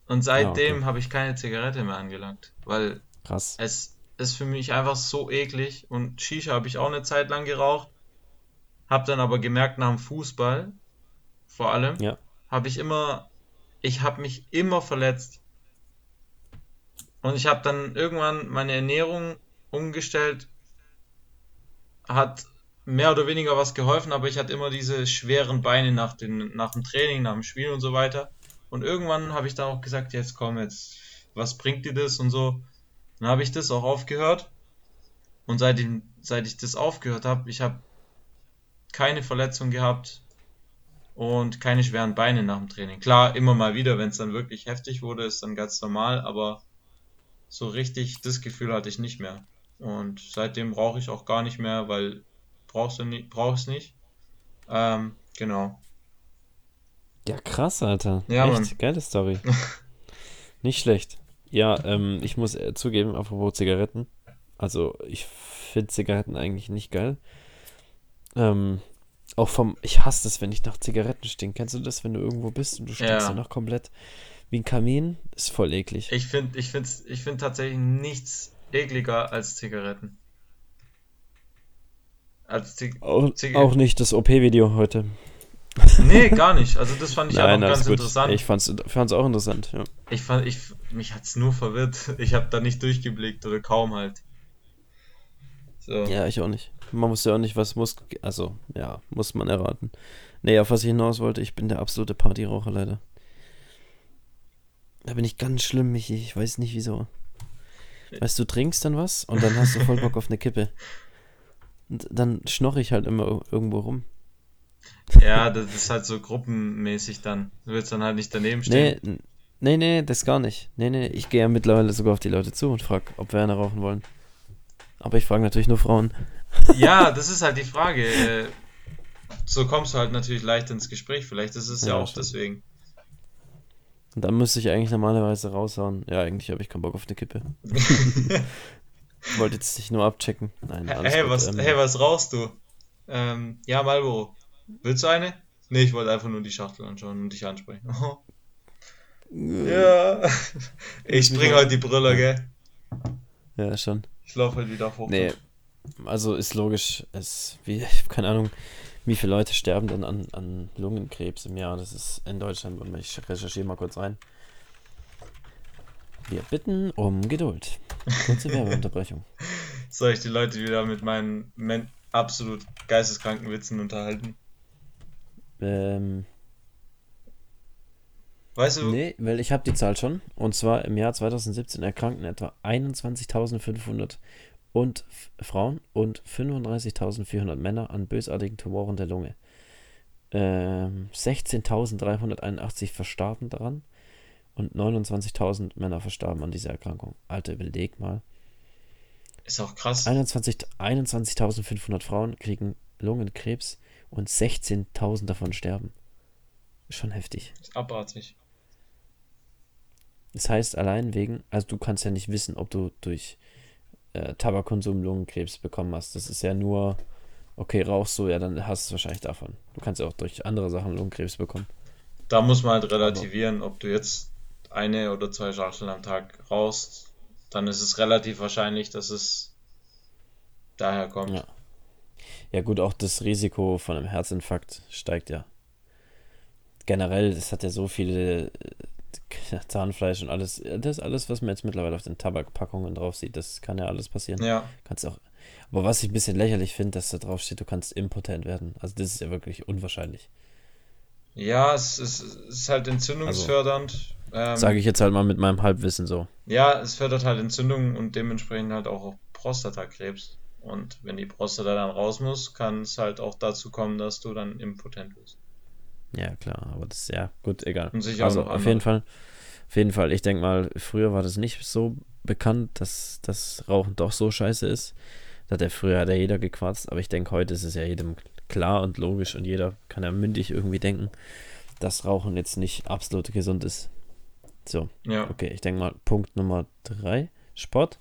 Und seitdem Ah, okay. habe ich keine Zigarette mehr angelangt, weil Krass. es ist für mich einfach so eklig. Und Shisha habe ich auch eine Zeit lang geraucht. Hab dann aber gemerkt, nach dem Fußball, vor allem, Ja. habe ich immer, ich habe mich immer verletzt. Und ich habe dann irgendwann meine Ernährung umgestellt, hat mehr oder weniger was geholfen, aber ich hatte immer diese schweren Beine nach, den, nach dem Training, nach dem Spiel und so weiter. Und irgendwann habe ich dann auch gesagt, jetzt komm, jetzt, was bringt dir das und so. Dann habe ich das auch aufgehört. Und seitdem, seit ich das aufgehört habe, ich habe keine Verletzung gehabt und keine schweren Beine nach dem Training. Klar, immer mal wieder, wenn es dann wirklich heftig wurde, ist dann ganz normal, aber so richtig das Gefühl hatte ich nicht mehr. Und seitdem rauche ich auch gar nicht mehr, weil brauchst du nicht, brauchst nicht. Ähm, genau. Ja, krass, Alter. Ja, Echt, Mann. geile Story. Nicht schlecht. Ja, ähm, ich muss äh, zugeben, apropos Zigaretten. Also, ich finde Zigaretten eigentlich nicht geil. Ähm, auch vom, ich hasse das, wenn ich nach Zigaretten stinke. Kennst du das, wenn du irgendwo bist und du stinkst Ja. danach komplett wie ein Kamin? Ist voll eklig. Ich finde, ich finde, ich finde tatsächlich nichts ekliger als Zigaretten. Als Zig Auch, Zig- auch nicht das OP-Video heute. Nee, gar nicht. Also das fand ich Nein, einfach alles ganz interessant. Ich fand's, fand's auch interessant, ja. Ich fand, ich, mich hat's nur verwirrt. Ich habe da nicht durchgeblickt oder kaum halt. So. Ja, ich auch nicht. Man muss ja auch nicht, was muss, also, ja, muss man erraten. Nee, auf was ich hinaus wollte, ich bin der absolute Partyraucher leider. Da bin ich ganz schlimm, Michi. Ich weiß nicht wieso. Weißt du, trinkst dann was und dann hast du voll Bock auf eine Kippe. Und dann schnorre ich halt immer irgendwo rum. Ja, das ist halt so gruppenmäßig dann. Du willst dann halt nicht daneben stehen. Nee, nee, nee, das gar nicht. Nee, nee, ich gehe ja mittlerweile sogar auf die Leute zu und frage, ob wir eine rauchen wollen. Aber ich frage natürlich nur Frauen. Ja, das ist halt die Frage. Äh, so kommst du halt natürlich leicht ins Gespräch. Vielleicht ist es ja, Ja, auch stimmt. deswegen. Und dann müsste ich eigentlich normalerweise raushauen. Ja, eigentlich habe ich keinen Bock auf eine Kippe. Wollte jetzt dich nur abchecken. Nein, alles hey, gut. was, ähm, hey, was rauchst du? Ähm, ja, Marlboro. Willst du eine? Nee, ich wollte einfach nur die Schachtel anschauen und dich ansprechen. ja. Ich bring heute die Brille, gell? Ja, schon. Ich laufe heute wieder hoch. Nee, also ist logisch, es, wie, ich habe keine Ahnung, wie viele Leute sterben denn an, an Lungenkrebs im Jahr. Das ist in Deutschland und ich recherchiere mal kurz rein. Wir bitten um Geduld. Kurze Werbeunterbrechung. Soll ich die Leute wieder mit meinen absolut geisteskranken Witzen unterhalten? Ähm, Weißt du, nee, weil ich habe die Zahl schon. Und zwar im Jahr 2017 erkrankten etwa 21.500 und Frauen und 35.400 Männer an bösartigen Tumoren der Lunge. Ähm, 16.381 verstarben daran und 29.000 Männer verstarben an dieser Erkrankung. Alter, überleg mal. ist auch krass. 21 21.500 Frauen kriegen Lungenkrebs und 16.000 davon sterben. Schon heftig. Ist abartig. Das heißt, allein wegen, also du kannst ja nicht wissen, ob du durch äh, Tabakkonsum Lungenkrebs bekommen hast. Das ist ja nur, okay, rauchst du, ja, dann hast du es wahrscheinlich davon. Du kannst ja auch durch andere Sachen Lungenkrebs bekommen. Da muss man halt relativieren, ob du jetzt eine oder zwei Schachteln am Tag rauchst, dann ist es relativ wahrscheinlich, dass es daher kommt. Ja. Ja, gut, auch das Risiko von einem Herzinfarkt steigt ja. Generell, es hat ja so viele äh, Zahnfleisch und alles. Das ist alles, was man jetzt mittlerweile auf den Tabakpackungen drauf sieht. Das kann ja alles passieren. Ja, Kannst auch. Aber was ich ein bisschen lächerlich finde, dass da drauf steht, du kannst impotent werden. Also das ist ja wirklich unwahrscheinlich. ja, es ist, es ist halt entzündungsfördernd. Ähm, Sage ich jetzt halt mal mit meinem Halbwissen so. Ja, es fördert halt Entzündungen und dementsprechend halt auch Prostatakrebs. Und wenn die Prostata dann raus muss, kann es halt auch dazu kommen, dass du dann impotent bist. Ja, klar, aber das ist ja gut, egal. Und sicher auch Also auf andere. jeden Fall, auf jeden Fall, ich denke mal, früher war das nicht so bekannt, dass das Rauchen doch so scheiße ist. Da hat ja früher hat ja jeder gequarzt, aber ich denke, heute ist es ja jedem klar und logisch und jeder kann ja mündig irgendwie denken, dass Rauchen jetzt nicht absolut gesund ist. So, Ja, okay, ich denke mal, Punkt Nummer drei, Sport.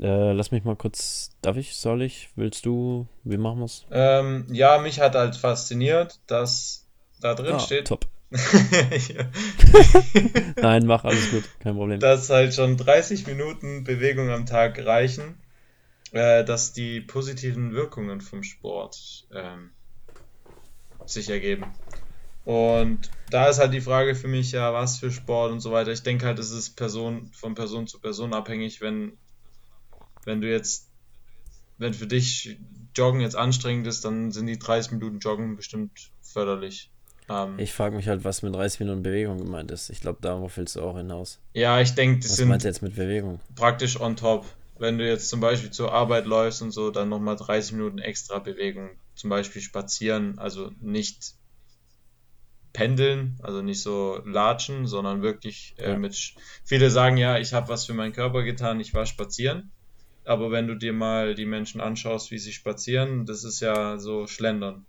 Äh, lass mich mal kurz, darf ich, soll ich, willst du, wie machen wir's? ähm, ja, mich hat halt fasziniert, dass da drin Ah, steht, top. Nein, mach alles gut, kein Problem. dass halt schon 30 Minuten Bewegung am Tag reichen, äh, dass die positiven Wirkungen vom Sport ähm, sich ergeben. Und da ist halt die Frage für mich, ja, was für Sport und so weiter. Ich denke halt, es ist Person, von Person zu Person abhängig, wenn, wenn du jetzt, wenn für dich Joggen jetzt anstrengend ist, dann sind die 30 Minuten Joggen bestimmt förderlich. Ähm, Ich frage mich halt, was mit 30 Minuten Bewegung gemeint ist. Ich glaube, darauf willst du auch hinaus. ja, ich denke, das Was sind meinst du jetzt mit Bewegung? praktisch on top. Wenn du jetzt zum Beispiel zur Arbeit läufst und so, dann nochmal 30 Minuten extra Bewegung. Zum Beispiel spazieren, also nicht pendeln, also nicht so latschen, sondern wirklich äh, Ja. mit. Viele sagen ja, ich habe was für meinen Körper getan, ich war spazieren. Aber wenn du dir mal die Menschen anschaust, wie sie spazieren, das ist ja so Schlendern.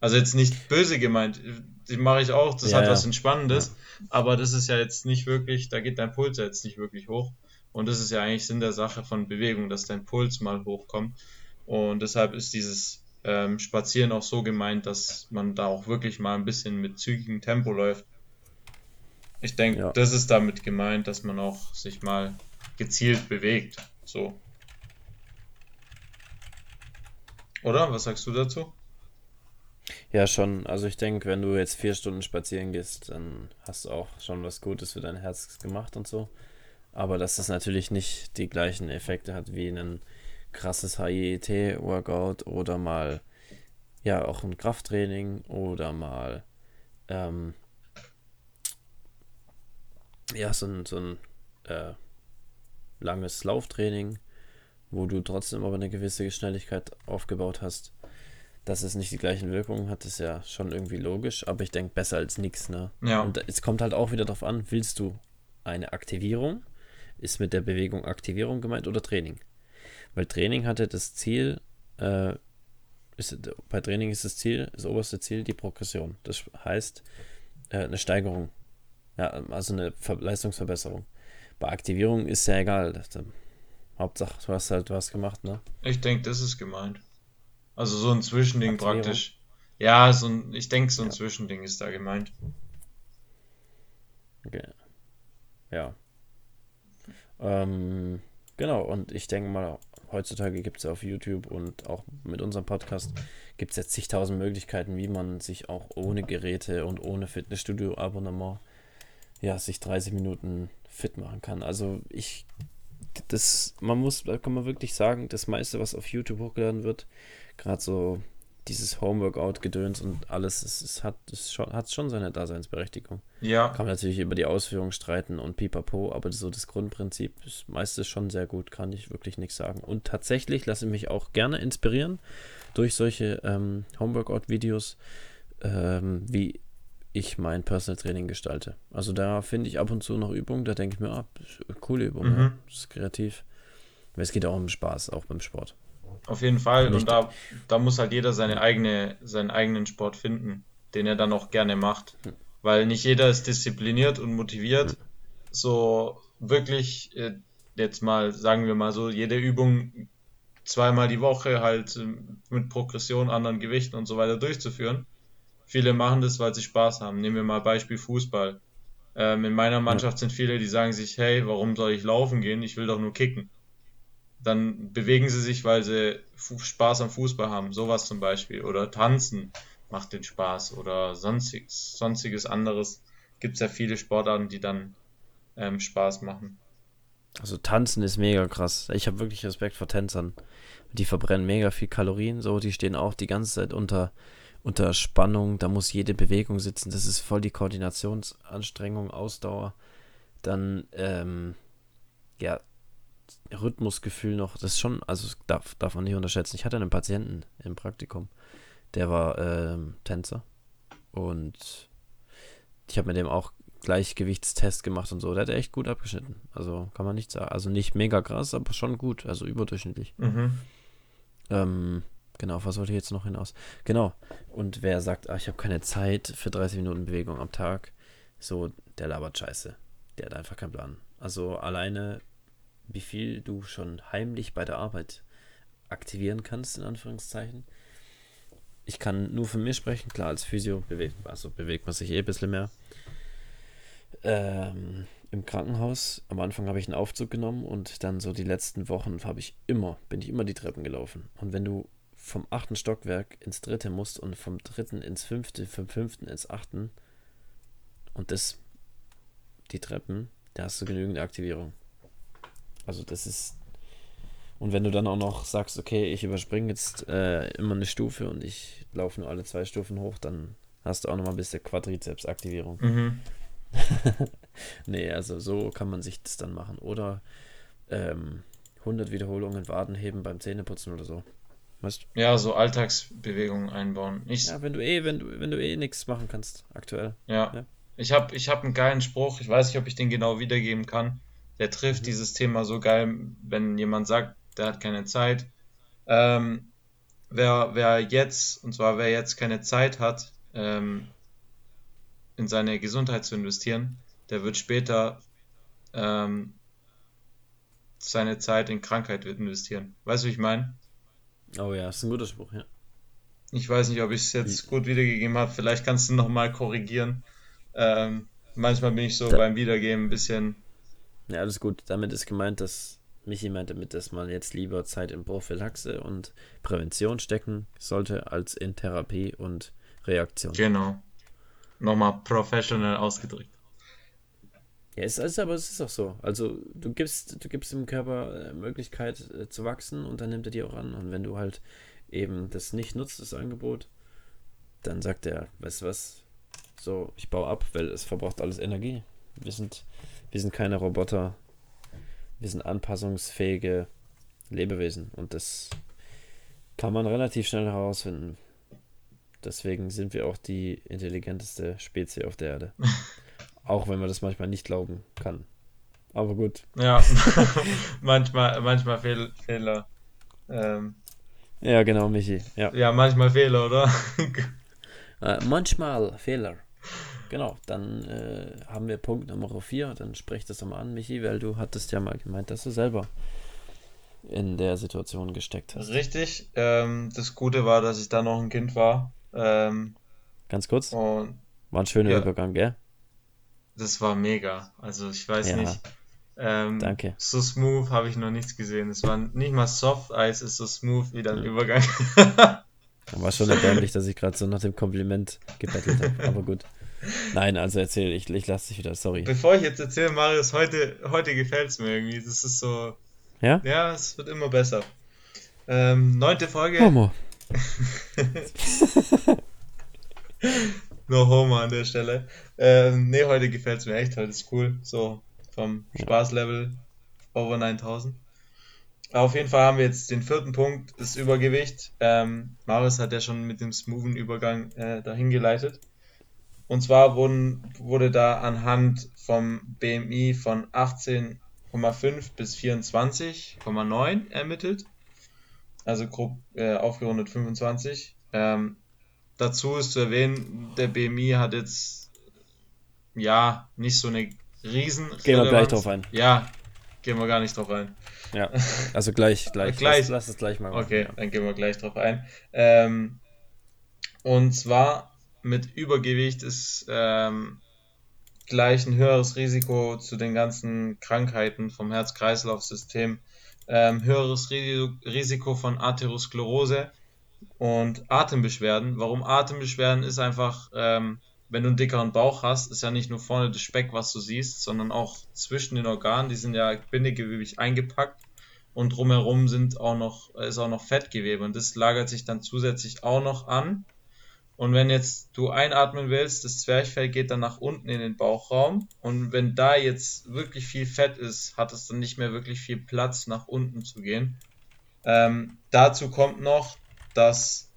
Also jetzt nicht böse gemeint, die mache ich auch, das Ja, hat ja. was Entspannendes, aber das ist ja jetzt nicht wirklich, da geht dein Puls ja jetzt nicht wirklich hoch. Und das ist ja eigentlich Sinn der Sache von Bewegung, dass dein Puls mal hochkommt. Und deshalb ist dieses ähm, Spazieren auch so gemeint, dass man da auch wirklich mal ein bisschen mit zügigem Tempo läuft. Ich denke, Ja. das ist damit gemeint, dass man auch sich mal gezielt bewegt. So. Oder? Was sagst du dazu? Ja, schon. Also ich denke, wenn du jetzt vier Stunden spazieren gehst, dann hast du auch schon was Gutes für dein Herz gemacht und so. Aber dass das natürlich nicht die gleichen Effekte hat wie ein krasses HIIT-Workout oder mal ja auch ein Krafttraining oder mal ähm, ja so ein, so ein äh, langes Lauftraining, wo du trotzdem aber eine gewisse Schnelligkeit aufgebaut hast. Dass es nicht die gleichen Wirkungen hat, ist ja schon irgendwie logisch, aber ich denke besser als nichts, ne? Ja. Und es kommt halt auch wieder darauf an, willst du eine Aktivierung? Ist mit der Bewegung Aktivierung gemeint oder Training? Weil Training hatte das Ziel, äh, ist, bei Training ist das Ziel, das oberste Ziel die Progression. Das heißt, äh, eine Steigerung. Ja, also eine Ver Leistungsverbesserung. Bei Aktivierung ist ja egal. Hauptsache, du hast halt was gemacht, ne? Ich denke, das ist gemeint. Also so ein Zwischending Aktivierung. praktisch. Ja, so ein, ich denke, so ein Ja. Zwischending ist da gemeint. Okay. Ja. Ähm, genau, und ich denke mal, heutzutage gibt es auf YouTube und auch mit unserem Podcast gibt es jetzt zigtausend Möglichkeiten, wie man sich auch ohne Geräte und ohne Fitnessstudio-Abonnement ja, sich 30 Minuten fit machen kann. Also ich, das, man muss, da kann man wirklich sagen, das meiste, was auf YouTube hochgeladen wird, gerade so dieses Homeworkout-Gedöns und alles, es, es hat, es schon, hat schon seine Daseinsberechtigung. Ja, Kann man natürlich über die Ausführung streiten und pipapo, aber so das Grundprinzip, das meiste ist schon sehr gut, kann ich wirklich nichts sagen. Und tatsächlich lasse ich mich auch gerne inspirieren durch solche ähm, Homeworkout-Videos, ähm, wie ich mein Personal Training gestalte. Also da finde ich ab und zu noch Übungen, da denke ich mir, ah, coole Übung, Mhm. ja, das ist kreativ. Aber es geht auch um Spaß, auch beim Sport. auf jeden Fall. Und Und da, da muss halt jeder seine eigene, seinen eigenen Sport finden, den er dann auch gerne macht. Hm. Weil nicht jeder ist diszipliniert und motiviert, so wirklich äh, jetzt mal, sagen wir mal so, jede Übung zweimal die Woche halt ähm, mit Progression, anderen Gewichten und so weiter durchzuführen. Viele machen das, weil sie Spaß haben. Nehmen wir mal Beispiel Fußball. Ähm, in meiner Mannschaft sind viele, die sagen sich, hey, warum soll ich laufen gehen? Ich will doch nur kicken. Dann bewegen sie sich, weil sie Spaß am Fußball haben. Sowas zum Beispiel. Oder tanzen macht den Spaß. Oder sonstiges, sonstiges anderes. Gibt es ja viele Sportarten, die dann ähm, Spaß machen. Also tanzen ist mega krass. Ich habe wirklich Respekt vor Tänzern. Die verbrennen mega viel Kalorien, so, die stehen auch die ganze Zeit unter, unter Spannung, da muss jede Bewegung sitzen, das ist voll die Koordinationsanstrengung, Ausdauer. Dann, ähm, ja, Rhythmusgefühl noch, das ist schon, also darf, darf man nicht unterschätzen. Ich hatte einen Patienten im Praktikum, der war ähm, Tänzer und ich habe mit dem auch Gleichgewichtstest gemacht und so. Der hat echt gut abgeschnitten. Also kann man nicht sagen. Also nicht mega krass, aber schon gut. Also überdurchschnittlich. Mhm. Ähm, genau, was wollte ich jetzt noch hinaus? Genau. Und wer sagt, ah, ich habe keine Zeit für 30 Minuten Bewegung am Tag, so, der labert Scheiße. Der hat einfach keinen Plan. Also alleine, wie viel du schon heimlich bei der Arbeit aktivieren kannst, in Anführungszeichen. Ich kann nur von mir sprechen, klar, als Physio bewegt, also bewegt man sich eh ein bisschen mehr. Ähm, Im Krankenhaus, am Anfang habe ich einen Aufzug genommen und dann so die letzten Wochen habe ich immer, bin ich immer die Treppen gelaufen. Und wenn du vom achten Stockwerk ins dritte musst und vom dritten ins fünfte, vom fünften ins achten und das, die Treppen, da hast du genügend Aktivierung. Also das ist. Und wenn du dann auch noch sagst, okay, ich überspringe jetzt äh, immer eine Stufe und ich laufe nur alle zwei Stufen hoch, dann hast du auch noch mal ein bisschen Quadrizeps-Aktivierung. Mhm. nee, also so kann man sich das dann machen. Oder ähm, 100 Wiederholungen Waden heben beim Zähneputzen oder so. Weißt du? Ja, so Alltagsbewegungen einbauen. Ich, Ja, wenn du eh, wenn du, wenn du eh nichts machen kannst, aktuell. Ja, Ja. ich habe ich hab einen geilen Spruch, ich weiß nicht, ob ich den genau wiedergeben kann. Der trifft Mhm. dieses Thema so geil, wenn jemand sagt, der hat keine Zeit. Ähm, wer, wer jetzt, und zwar wer jetzt keine Zeit hat, ähm, in seine Gesundheit zu investieren, der wird später ähm, seine Zeit in Krankheit investieren. Weißt du, wie ich meine? Oh ja, ist ein guter Spruch, ja. Ich weiß nicht, ob ich es jetzt gut wiedergegeben habe. Vielleicht kannst du nochmal korrigieren. Ähm, manchmal bin ich so Da- beim Wiedergeben ein bisschen. Ja, alles gut. Damit ist gemeint, dass Michi meint damit, dass man jetzt lieber Zeit in Prophylaxe und Prävention stecken sollte, als in Therapie und Reaktion. Genau. Nochmal professional ausgedrückt. Ja, es ist aber es ist auch so. Also du gibst, du gibst dem Körper äh, Möglichkeit äh, zu wachsen und dann nimmt er die auch an. Und wenn du halt eben das nicht nutzt, das Angebot, dann sagt er, weißt du was, so, ich baue ab, weil es verbraucht alles Energie. Wir sind, wir sind keine Roboter, wir sind anpassungsfähige Lebewesen und das kann man relativ schnell herausfinden. Deswegen sind wir auch die intelligenteste Spezies auf der Erde. auch wenn man das manchmal nicht glauben kann. Aber gut. Ja, manchmal, manchmal Fehl, Fehler. Ähm, ja, genau, Michi. Ja, ja manchmal Fehler, oder? äh, manchmal Fehler. Genau, dann äh, haben wir Punkt Nummer 4. Dann sprech das nochmal an, Michi, weil du hattest ja mal gemeint, dass du selber in der Situation gesteckt hast. Richtig. Ähm, das Gute war, dass ich da noch ein Kind war. Ähm, Ganz kurz. Und, war ein schöner ja, Übergang, gell? Das war mega. Also ich weiß ja, nicht. Ähm, danke. So smooth habe ich noch nichts gesehen. Es war nicht mal Soft Eis, ist so smooth wie dein ja. Übergang. war schon erbärmlich, dass ich gerade so nach dem Kompliment gebettelt habe. Aber gut. Nein, also erzähl, ich, ich lasse dich wieder, sorry. Bevor ich jetzt erzähle, Marius, heute, heute gefällt es mir irgendwie. Das ist so. Ja? Ja, es wird immer besser. Ähm, neunte Folge. Homo. no Homo an der Stelle. Ähm, nee, heute gefällt es mir echt. Heute ist cool. So vom Spaßlevel over 9000. Auf jeden Fall haben wir jetzt den vierten Punkt, das Übergewicht. Ähm, Marius hat ja schon mit dem smoothen Übergang äh, dahin geleitet. Und zwar wurden, wurde da anhand vom BMI von 18,5 bis 24,9 ermittelt. Also grob äh, aufgerundet 25. Ähm, dazu ist zu erwähnen, der BMI hat jetzt ja nicht so eine riesen. Gehen wir gleich drauf ein. Ja, gehen wir gar nicht drauf ein. Ja, also gleich, gleich. gleich. Lass, lass es gleich mal machen. Okay, dann gehen wir gleich drauf ein. Ähm, und zwar mit Übergewicht ist ähm, gleich ein höheres Risiko zu den ganzen Krankheiten vom Herz-Kreislauf-System, ähm, höheres Risiko von Atherosklerose und Atembeschwerden. Warum Atembeschwerden ist einfach, ähm, wenn du einen dickeren Bauch hast, ist ja nicht nur vorne das Speck, was du siehst, sondern auch zwischen den Organen, die sind ja bindegewebig eingepackt und drumherum sind auch noch, ist auch noch Fettgewebe und das lagert sich dann zusätzlich auch noch an und wenn jetzt du einatmen willst, das Zwerchfell geht dann nach unten in den Bauchraum. Und wenn da jetzt wirklich viel Fett ist, hat es dann nicht mehr wirklich viel Platz, nach unten zu gehen. Ähm, dazu kommt noch, dass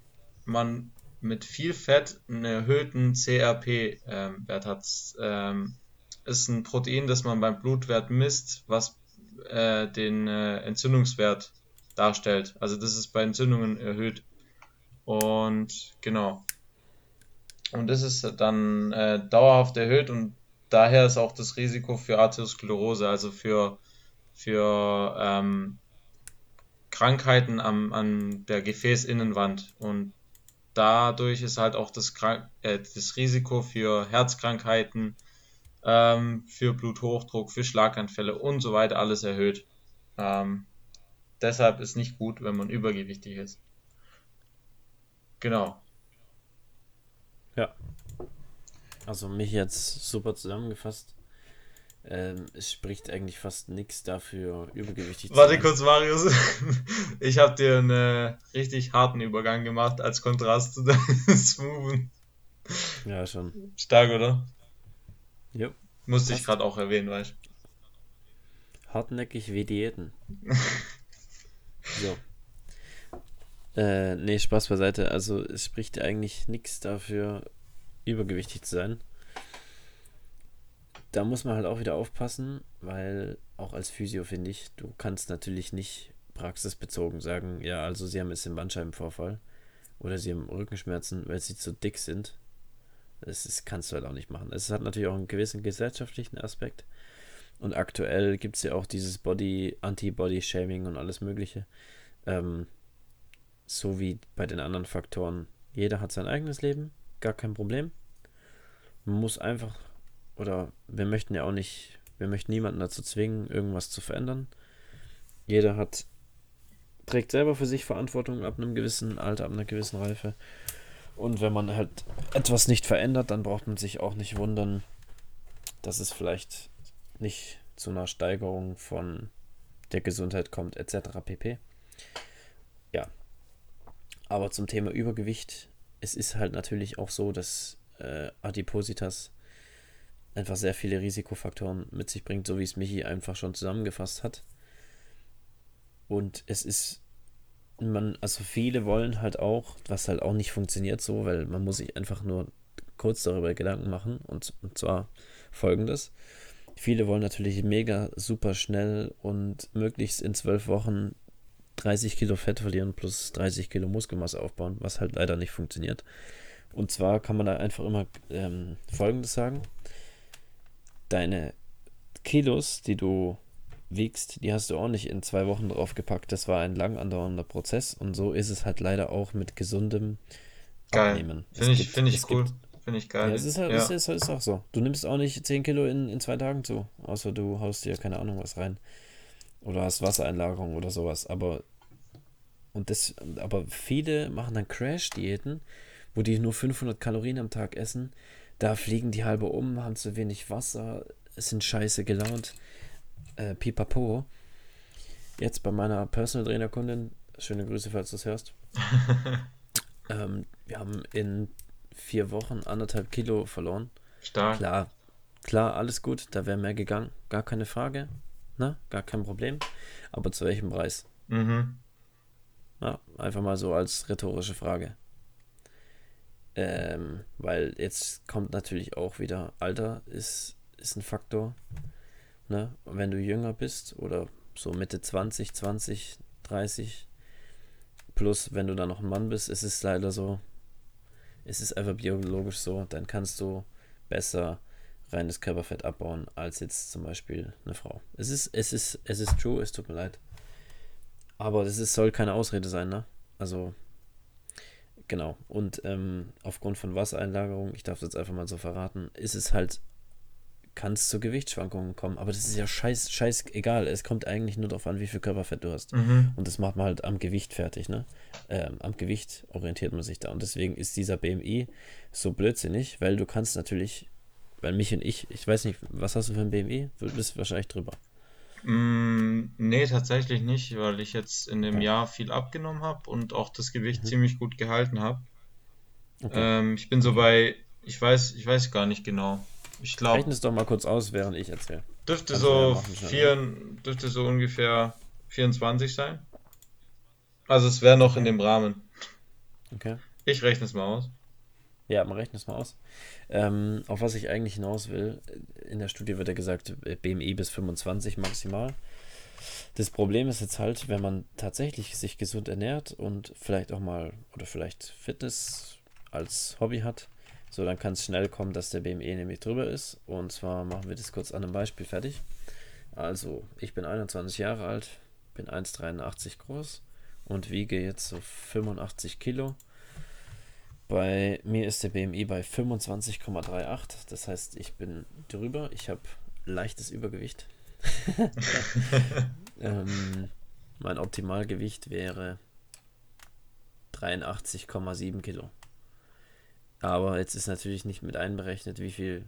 man mit viel Fett einen erhöhten CRP-Wert ähm, hat. Ähm, ist ein Protein, das man beim Blutwert misst, was äh, den äh, Entzündungswert darstellt. Also das ist bei Entzündungen erhöht. Und genau, und das ist dann äh, dauerhaft erhöht und daher ist auch das Risiko für Arteriosklerose, also für, für ähm, Krankheiten am, an der Gefäßinnenwand. Und dadurch ist halt auch das, äh, das Risiko für Herzkrankheiten, ähm, für Bluthochdruck, für Schlaganfälle und so weiter alles erhöht. Ähm, deshalb ist nicht gut, wenn man übergewichtig ist. Genau. Ja. Also mich jetzt super zusammengefasst. Ähm, es spricht eigentlich fast nichts dafür, übergewichtig zu sein. Warte kurz, Marius. Ich habe dir einen richtig harten Übergang gemacht als Kontrast zu deinem Smoothen. Ja, schon. Stark, oder? Jo. Musste ich gerade auch erwähnen, weißt du. Hartnäckig wie Diäten. so. Äh, nee, Spaß beiseite. Also es spricht eigentlich nichts dafür, übergewichtig zu sein. Da muss man halt auch wieder aufpassen, weil auch als Physio finde ich, du kannst natürlich nicht praxisbezogen sagen, ja, also sie haben jetzt den Bandscheibenvorfall oder sie haben Rückenschmerzen, weil sie zu dick sind. Das ist, kannst du halt auch nicht machen. Es hat natürlich auch einen gewissen gesellschaftlichen Aspekt. Und aktuell gibt es ja auch dieses Body, Anti-Body-Shaming und alles Mögliche. Ähm, so wie bei den anderen Faktoren. Jeder hat sein eigenes Leben, gar kein Problem. Man muss einfach, oder wir möchten ja auch nicht, wir möchten niemanden dazu zwingen, irgendwas zu verändern. Jeder hat, trägt selber für sich Verantwortung ab einem gewissen Alter, ab einer gewissen Reife. Und wenn man halt etwas nicht verändert, dann braucht man sich auch nicht wundern, dass es vielleicht nicht zu einer Steigerung von der Gesundheit kommt, etc. pp. Ja, aber zum Thema Übergewicht es ist halt natürlich auch so, dass äh, Adipositas einfach sehr viele Risikofaktoren mit sich bringt, so wie es Michi einfach schon zusammengefasst hat. Und es ist, man, also viele wollen halt auch, was halt auch nicht funktioniert so, weil man muss sich einfach nur kurz darüber Gedanken machen und, und zwar folgendes. Viele wollen natürlich mega super schnell und möglichst in zwölf Wochen 30 Kilo Fett verlieren plus 30 Kilo Muskelmasse aufbauen, was halt leider nicht funktioniert. Und zwar kann man da einfach immer ähm, Folgendes sagen. Deine Kilos, die du wiegst, die hast du auch nicht in zwei Wochen draufgepackt. Das war ein lang andauernder Prozess und so ist es halt leider auch mit gesundem Geil. Abnehmen. Finde ich, find ich cool. Finde ich geil. Ja, es ist, halt, ja. es ist, ist, auch so. Du nimmst auch nicht 10 Kilo in, in zwei Tagen zu, außer du haust dir keine Ahnung was rein. Oder hast Wassereinlagerung oder sowas. Aber und das, aber viele machen dann Crash-Diäten, wo die nur 500 Kalorien am Tag essen. Da fliegen die halbe um, haben zu wenig Wasser, sind scheiße gelaunt. Äh, pipapo. Jetzt bei meiner Personal Trainer Kundin, schöne Grüße, falls du es hörst. ähm, wir haben in vier Wochen anderthalb Kilo verloren. Stark. Klar, klar, alles gut, da wäre mehr gegangen, gar keine Frage, ne? gar kein Problem. Aber zu welchem Preis? Mhm. Ja, einfach mal so als rhetorische Frage. Ähm, weil jetzt kommt natürlich auch wieder Alter ist, ist ein Faktor. Ne? wenn du jünger bist oder so Mitte 20, 20, 30, plus wenn du dann noch ein Mann bist, ist es leider so, es ist einfach biologisch so, dann kannst du besser reines Körperfett abbauen als jetzt zum Beispiel eine Frau. Es ist, es ist, es ist true, es tut mir leid. Aber ist, soll keine Ausrede sein, ne? Also, genau. Und ähm, aufgrund von Wassereinlagerung, ich darf das jetzt einfach mal so verraten, ist es halt, kann es zu Gewichtsschwankungen kommen. Aber das ist ja scheiß, scheiß egal. Es kommt eigentlich nur darauf an, wie viel Körperfett du hast. Mhm. Und das macht man halt am Gewicht fertig, ne? Ähm, am Gewicht orientiert man sich da. Und deswegen ist dieser BMI so blödsinnig, weil du kannst natürlich, weil mich und ich, ich weiß nicht, was hast du für ein BMI? Du bist wahrscheinlich drüber. Mm, nee, tatsächlich nicht, weil ich jetzt in dem Jahr viel abgenommen habe und auch das Gewicht mhm. ziemlich gut gehalten habe. Okay. Ähm, ich bin so bei, ich weiß, ich weiß gar nicht genau. Ich glaube. Rechne es doch mal kurz aus, während ich erzähle. Dürfte so vier, dürfte so ungefähr 24 sein. Also es wäre noch okay. in dem Rahmen. Okay. Ich rechne es mal aus. Ja, man rechnet es mal aus. Ähm, auf was ich eigentlich hinaus will, in der Studie wird ja gesagt, BMI bis 25 maximal. Das Problem ist jetzt halt, wenn man tatsächlich sich gesund ernährt und vielleicht auch mal oder vielleicht Fitness als Hobby hat, so dann kann es schnell kommen, dass der BMI nämlich drüber ist. Und zwar machen wir das kurz an einem Beispiel fertig. Also, ich bin 21 Jahre alt, bin 1,83 groß und wiege jetzt so 85 Kilo bei mir ist der BMI bei 25,38. Das heißt, ich bin drüber. Ich habe leichtes Übergewicht. ähm, mein Optimalgewicht wäre 83,7 Kilo. Aber jetzt ist natürlich nicht mit einberechnet, wie viel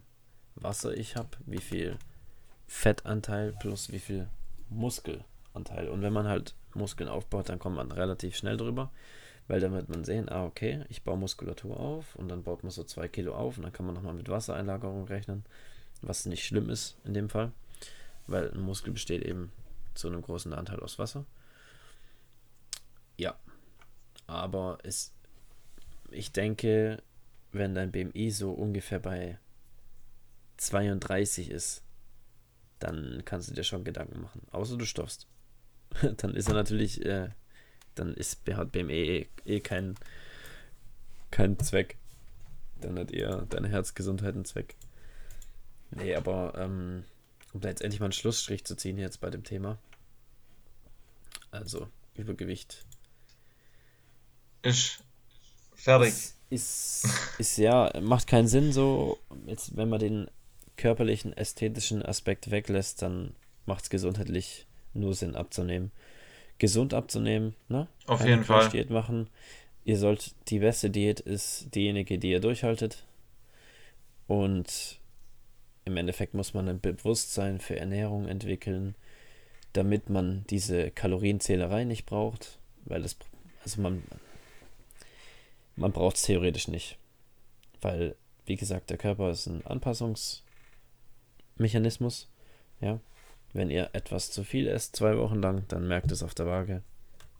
Wasser ich habe, wie viel Fettanteil plus wie viel Muskelanteil. Und wenn man halt Muskeln aufbaut, dann kommt man relativ schnell drüber. Weil dann wird man sehen, ah, okay, ich baue Muskulatur auf und dann baut man so zwei Kilo auf und dann kann man nochmal mit Wassereinlagerung rechnen, was nicht schlimm ist in dem Fall, weil ein Muskel besteht eben zu einem großen Anteil aus Wasser. Ja, aber es, ich denke, wenn dein BMI so ungefähr bei 32 ist, dann kannst du dir schon Gedanken machen. Außer du stoffst. dann ist er natürlich äh, dann ist, hat BME eh, eh keinen kein Zweck. Dann hat eher deine Herzgesundheit einen Zweck. Nee, aber ähm, um da jetzt endlich mal einen Schlussstrich zu ziehen jetzt bei dem Thema. Also, Übergewicht. Ist fertig. Ist, ist, ist ja, macht keinen Sinn so, jetzt wenn man den körperlichen, ästhetischen Aspekt weglässt, dann macht es gesundheitlich nur Sinn abzunehmen gesund abzunehmen. Ne? Auf Keine jeden Fall. Diät machen. Ihr sollt, die beste Diät ist diejenige, die ihr durchhaltet. Und im Endeffekt muss man ein Bewusstsein für Ernährung entwickeln, damit man diese Kalorienzählerei nicht braucht, weil das, also man, man braucht es theoretisch nicht. Weil, wie gesagt, der Körper ist ein Anpassungsmechanismus. Ja. Wenn ihr etwas zu viel esst, zwei Wochen lang, dann merkt es auf der Waage.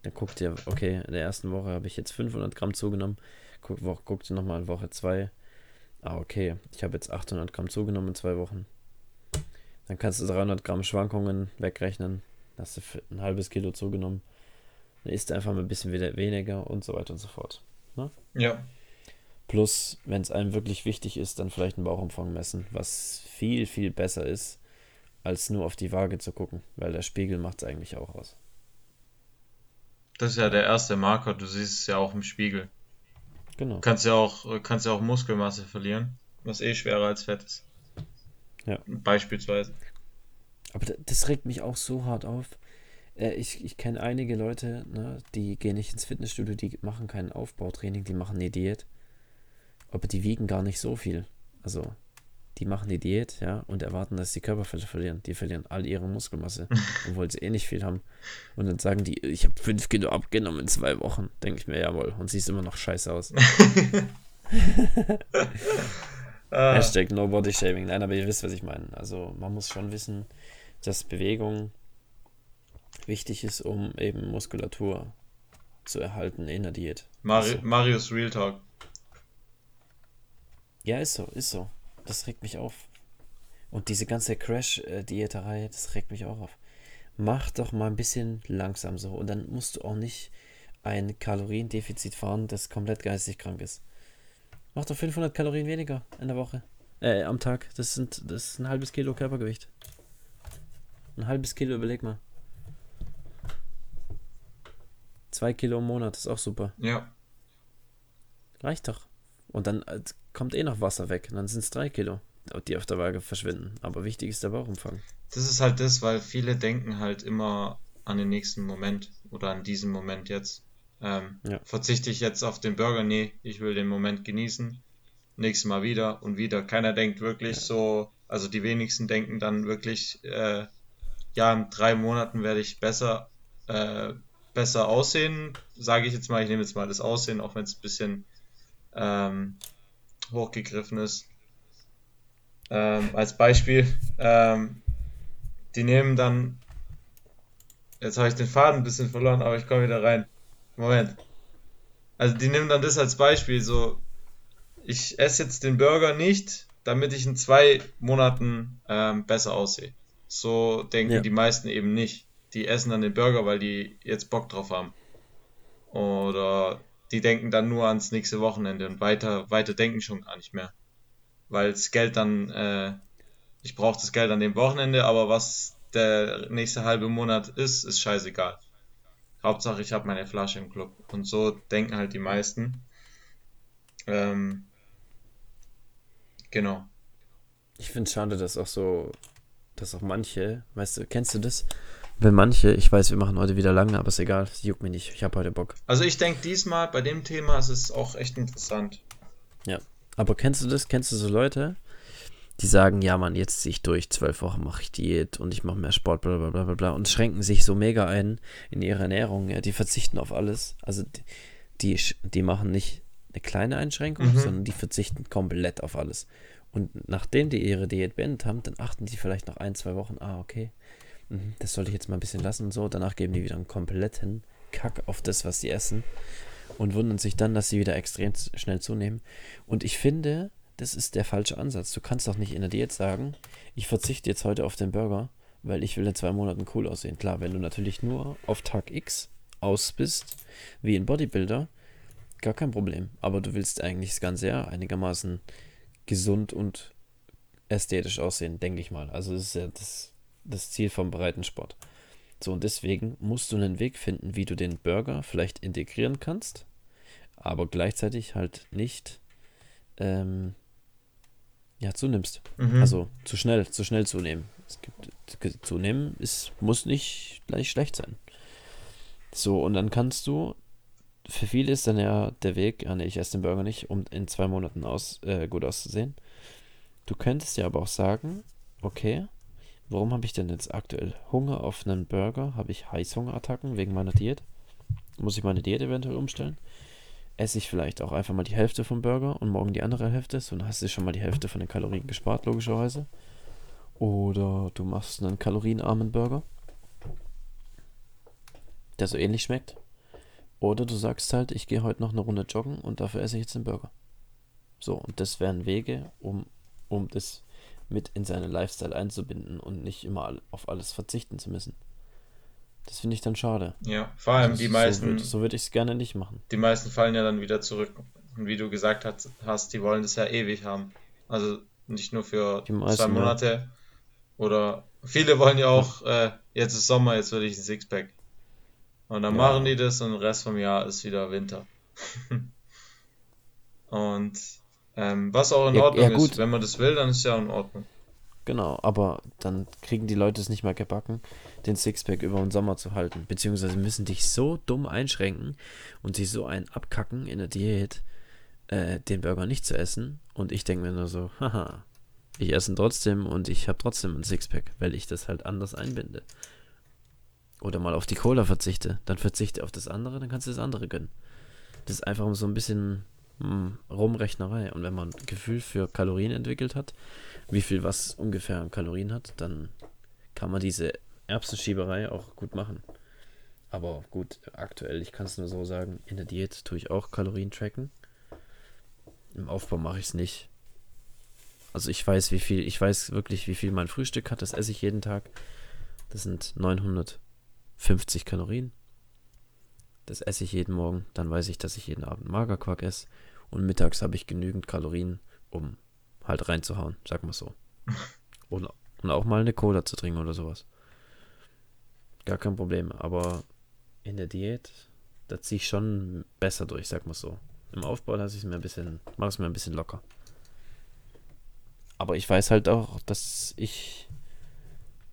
Dann guckt ihr, okay, in der ersten Woche habe ich jetzt 500 Gramm zugenommen. Guckt, guckt ihr nochmal in Woche 2. Ah, okay, ich habe jetzt 800 Gramm zugenommen in zwei Wochen. Dann kannst du 300 Gramm Schwankungen wegrechnen. Hast du ein halbes Kilo zugenommen. Dann isst du einfach mal ein bisschen wieder weniger und so weiter und so fort. Ne? Ja. Plus, wenn es einem wirklich wichtig ist, dann vielleicht einen Bauchumfang messen, was viel, viel besser ist, als nur auf die Waage zu gucken, weil der Spiegel macht es eigentlich auch aus. Das ist ja der erste Marker, du siehst es ja auch im Spiegel. Genau. Kannst ja auch, kannst ja auch Muskelmasse verlieren, was eh schwerer als Fett ist. Ja. Beispielsweise. Aber das regt mich auch so hart auf. Äh, ich, ich kenne einige Leute, ne, die gehen nicht ins Fitnessstudio, die machen kein Aufbautraining, die machen eine Diät. Aber die wiegen gar nicht so viel. Also, die machen die Diät, ja, und erwarten, dass sie Körperfette verlieren. Die verlieren all ihre Muskelmasse, obwohl sie eh nicht viel haben. Und dann sagen die, ich habe 5 Kilo abgenommen in zwei Wochen. Denke ich mir, jawohl. Und siehst immer noch scheiße aus. ah. Hashtag No Body Shaming. Nein, aber ihr wisst, was ich meine. Also man muss schon wissen, dass Bewegung wichtig ist, um eben Muskulatur zu erhalten in der Diät. Mari so. Marius Real Talk. Ja, ist so, ist so. Das regt mich auf. Und diese ganze Crash-Diäterei, das regt mich auch auf. Mach doch mal ein bisschen langsam so. Und dann musst du auch nicht ein Kaloriendefizit fahren, das komplett geistig krank ist. Mach doch 500 Kalorien weniger in der Woche. Äh, am Tag. Das, sind, das ist ein halbes Kilo Körpergewicht. Ein halbes Kilo, überleg mal. Zwei Kilo im Monat, ist auch super. Ja. Reicht doch. Und dann äh, kommt eh noch Wasser weg. Und dann sind es drei Kilo, die auf der Waage verschwinden. Aber wichtig ist der Bauchumfang. Das ist halt das, weil viele denken halt immer an den nächsten Moment oder an diesen Moment jetzt. Ähm, ja. Verzichte ich jetzt auf den Burger? Nee, ich will den Moment genießen. Nächstes Mal wieder und wieder. Keiner denkt wirklich ja. so, also die wenigsten denken dann wirklich, äh, ja, in drei Monaten werde ich besser, äh, besser aussehen. Sage ich jetzt mal, ich nehme jetzt mal das Aussehen, auch wenn es ein bisschen ähm, hochgegriffen ist. Ähm, als Beispiel, ähm, die nehmen dann, jetzt habe ich den Faden ein bisschen verloren, aber ich komme wieder rein. Moment. Also die nehmen dann das als Beispiel, so, ich esse jetzt den Burger nicht, damit ich in zwei Monaten ähm, besser aussehe. So denken ja. die meisten eben nicht. Die essen dann den Burger, weil die jetzt Bock drauf haben. Oder die denken dann nur ans nächste Wochenende und weiter, weiter denken schon gar nicht mehr. Weil das Geld dann, äh, ich brauche das Geld an dem Wochenende, aber was der nächste halbe Monat ist, ist scheißegal. Hauptsache, ich habe meine Flasche im Club. Und so denken halt die meisten. Ähm, genau. Ich finde es schade, dass auch so, dass auch manche, weißt du, kennst du das? Wenn manche, ich weiß, wir machen heute wieder lange, aber ist egal, es juckt mich nicht, ich habe heute Bock. Also ich denke diesmal bei dem Thema ist es auch echt interessant. Ja, aber kennst du das? Kennst du so Leute, die sagen, ja Mann, jetzt ziehe ich durch, zwölf Wochen mache ich Diät und ich mache mehr Sport, bla bla bla bla bla und schränken sich so mega ein in ihre Ernährung, ja, die verzichten auf alles. Also die, die, die machen nicht eine kleine Einschränkung, mhm. sondern die verzichten komplett auf alles. Und nachdem die ihre Diät beendet haben, dann achten die vielleicht nach ein, zwei Wochen, ah, okay, das sollte ich jetzt mal ein bisschen lassen und so. Danach geben die wieder einen kompletten Kack auf das, was sie essen und wundern sich dann, dass sie wieder extrem schnell zunehmen. Und ich finde, das ist der falsche Ansatz. Du kannst doch nicht in der Diät sagen, ich verzichte jetzt heute auf den Burger, weil ich will in zwei Monaten cool aussehen. Klar, wenn du natürlich nur auf Tag X aus bist, wie ein Bodybuilder, gar kein Problem. Aber du willst eigentlich das ganze Jahr einigermaßen gesund und ästhetisch aussehen, denke ich mal. Also das ist ja das das Ziel vom Breitensport. So, und deswegen musst du einen Weg finden, wie du den Burger vielleicht integrieren kannst, aber gleichzeitig halt nicht ähm, ja, zunimmst. Mhm. Also zu schnell, zu schnell zunehmen. Es gibt, zunehmen ist, muss nicht gleich schlecht sein. So, und dann kannst du, für viele ist dann ja der Weg, ja, nee, ich esse den Burger nicht, um in zwei Monaten aus, äh, gut auszusehen. Du könntest ja aber auch sagen, okay, Warum habe ich denn jetzt aktuell Hunger auf einen Burger? Habe ich Heißhungerattacken wegen meiner Diät? Muss ich meine Diät eventuell umstellen? esse ich vielleicht auch einfach mal die Hälfte vom Burger und morgen die andere Hälfte. So, dann hast du schon mal die Hälfte von den Kalorien gespart, logischerweise. Oder du machst einen kalorienarmen Burger, der so ähnlich schmeckt. Oder du sagst halt, ich gehe heute noch eine Runde joggen und dafür esse ich jetzt den Burger. So, und das wären Wege, um, um das mit in seinen Lifestyle einzubinden und nicht immer auf alles verzichten zu müssen. Das finde ich dann schade. Ja, vor allem Also die so meisten, So würde ich es gerne nicht machen. die meisten fallen ja dann wieder zurück. Und wie du gesagt hast, hast, die wollen das ja ewig haben. Also nicht nur für meisten, zwei ja. Monate. Oder viele wollen ja auch, äh, jetzt ist Sommer, jetzt will ich ein Sixpack. Und dann Ja. machen die das und den Rest vom Jahr ist wieder Winter. und ähm, was auch in Ja- Ordnung ja, gut. ist. Wenn man das will, dann ist ja in Ordnung. Genau, aber dann kriegen die Leute es nicht mal gebacken, den Sixpack über den Sommer zu halten. Beziehungsweise müssen dich so dumm einschränken und sich so einen abkacken in der Diät, äh, den Burger nicht zu essen. Und ich denke mir nur so, haha, ich esse ihn trotzdem und ich habe trotzdem ein Sixpack, weil ich das halt anders einbinde. Oder mal auf die Cola verzichte, dann verzichte auf das andere, dann kannst du das andere gönnen. Das ist einfach so ein bisschen Rumrechnerei. Und wenn man ein Gefühl für Kalorien entwickelt hat, wie viel was ungefähr an Kalorien hat, dann kann man diese Erbsenschieberei auch gut machen. Aber gut, aktuell, ich kann es nur so sagen, in der Diät tue ich auch Kalorien tracken. Im Aufbau mache ich es nicht. Also ich weiß, wie viel, ich weiß wirklich, wie viel mein Frühstück hat, das esse ich jeden Tag. Das sind 950 Kalorien. Das esse ich jeden Morgen. Dann weiß ich, dass ich jeden Abend Magerquark esse. Und mittags habe ich genügend Kalorien, um halt reinzuhauen, sag mal so. Und, und auch mal eine Cola zu trinken oder sowas. Gar kein Problem. Aber in der Diät, da ziehe ich schon besser durch, sag mal so. Im Aufbau lasse ich es mir ein bisschen, mache es mir ein bisschen locker. Aber ich weiß halt auch, dass ich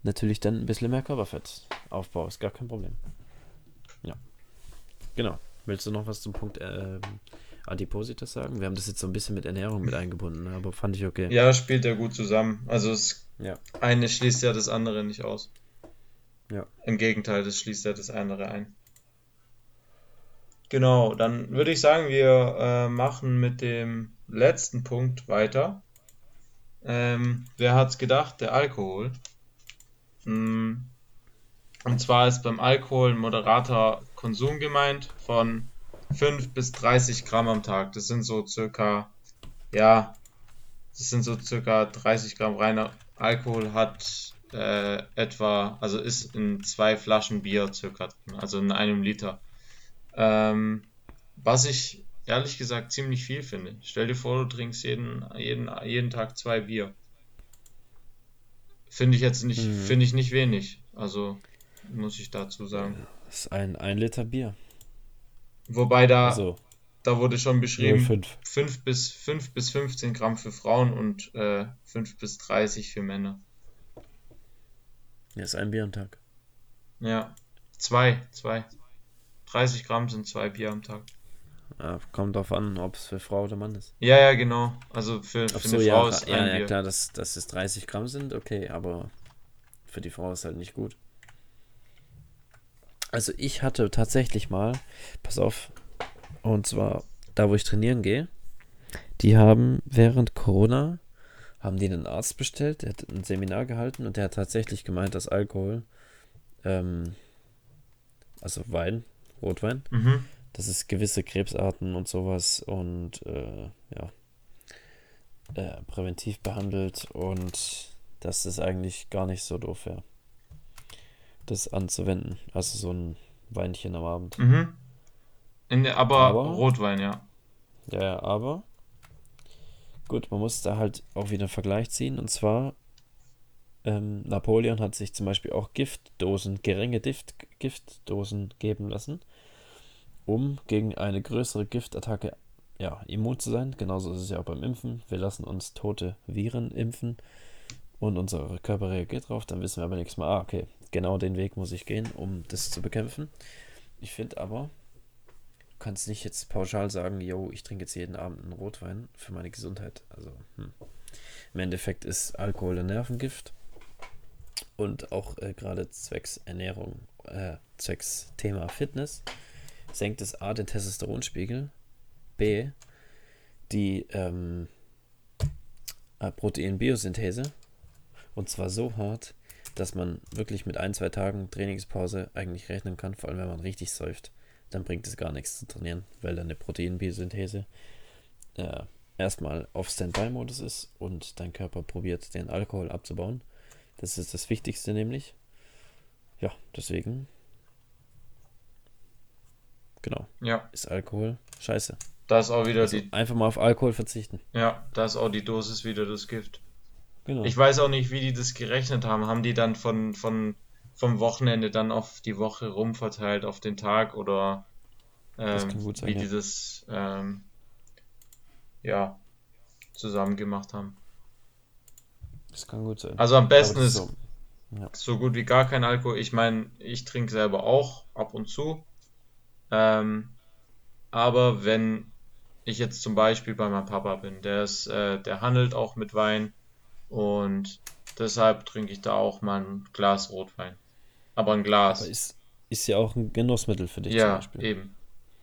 natürlich dann ein bisschen mehr Körperfett aufbaue. Ist gar kein Problem. Ja. Genau. Willst du noch was zum Punkt ähm, Adipositas sagen? Wir haben das jetzt so ein bisschen mit Ernährung mit eingebunden, ne? aber fand ich okay. Ja, spielt ja gut zusammen. Also es Ja. eine schließt ja das andere nicht aus. Ja. Im Gegenteil, das schließt ja das andere ein. Genau, dann würde ich sagen, wir äh, machen mit dem letzten Punkt weiter. Ähm, wer hat's gedacht? Der Alkohol. Mm, Und zwar ist beim Alkohol moderater Konsum gemeint von 5 bis 30 Gramm am Tag. Das sind so circa, ja, das sind so circa 30 Gramm reiner Alkohol hat äh, etwa, also ist in zwei Flaschen Bier circa drin, also in einem Liter. Ähm, was ich ehrlich gesagt ziemlich viel finde. Stell dir vor, du trinkst jeden, jeden, jeden Tag zwei Bier. Finde ich jetzt nicht, Mhm. finde ich nicht wenig. Also muss ich dazu sagen. Das ist ein, ein Liter Bier. Wobei da, Also da wurde schon beschrieben, 0,5. 5 bis, 5 bis 15 Gramm für Frauen und äh, 5 bis 30 für Männer. Das ist ein Bier am Tag. Ja, zwei, zwei. 30 Gramm sind zwei Bier am Tag. Ja, kommt drauf an, ob es für Frau oder Mann ist. Ja, ja, genau. Also für, für so, eine ja, Frau ist ja, ein ja, Bier. klar, dass, dass es 30 Gramm sind, okay, aber für die Frau ist halt nicht gut. Also ich hatte tatsächlich mal, pass auf, und zwar da, wo ich trainieren gehe, die haben während Corona, haben die einen Arzt bestellt, der hat ein Seminar gehalten und der hat tatsächlich gemeint, dass Alkohol, ähm, also Wein, Rotwein, Mhm. dass es gewisse Krebsarten und sowas und äh, ja, äh, präventiv behandelt und dass es eigentlich gar nicht so doof wäre, das anzuwenden. Also so ein Weinchen am Abend. Mhm. In der, aber, Aber- Rotwein, ja. Ja, ja, aber gut, man muss da halt auch wieder einen Vergleich ziehen und zwar ähm, Napoleon hat sich zum Beispiel auch Giftdosen, geringe Gift, Giftdosen geben lassen, um gegen eine größere Giftattacke ja, immun zu sein. Genauso ist es ja auch beim Impfen. Wir lassen uns tote Viren impfen und unser Körper reagiert drauf. Dann wissen wir aber nächstes Mal, ah, okay, genau den Weg muss ich gehen, um das zu bekämpfen. Ich finde aber, du kannst nicht jetzt pauschal sagen, yo, ich trinke jetzt jeden Abend einen Rotwein für meine Gesundheit. Also, hm. im Endeffekt ist Alkohol ein Nervengift und auch äh, gerade zwecks Ernährung, äh, zwecks Thema Fitness, senkt es A den Testosteronspiegel B, die ähm, äh, Proteinbiosynthese. Und zwar so hart, dass man wirklich mit ein, zwei Tagen Trainingspause eigentlich rechnen kann, vor allem wenn man richtig säuft. Dann bringt es gar nichts zu trainieren, weil dann eine Proteinbiosynthese äh, erstmal auf Standby-Modus ist und dein Körper probiert, den Alkohol abzubauen. Das ist das Wichtigste nämlich. Ja, deswegen. Genau. Ja. Ist Alkohol scheiße. Da ist auch wieder Also die. einfach mal auf Alkohol verzichten. Ja, da ist auch die Dosis wieder das Gift. Genau. Ich weiß auch nicht, wie die das gerechnet haben. Haben die dann von, von vom Wochenende dann auf die Woche rumverteilt auf den Tag oder ähm, sein, wie ja. die das ähm, ja zusammen gemacht haben. das kann gut sein. Also am besten ist so. so gut wie gar kein Alkohol. Ich meine, ich trinke selber auch ab und zu. Ähm, aber wenn ich jetzt zum Beispiel bei meinem Papa bin, der ist, äh, der handelt auch mit Wein und deshalb trinke ich da auch mal ein Glas Rotwein. Aber ein Glas. Aber ist, ist ja auch ein Genussmittel für dich zum ja, Beispiel. eben.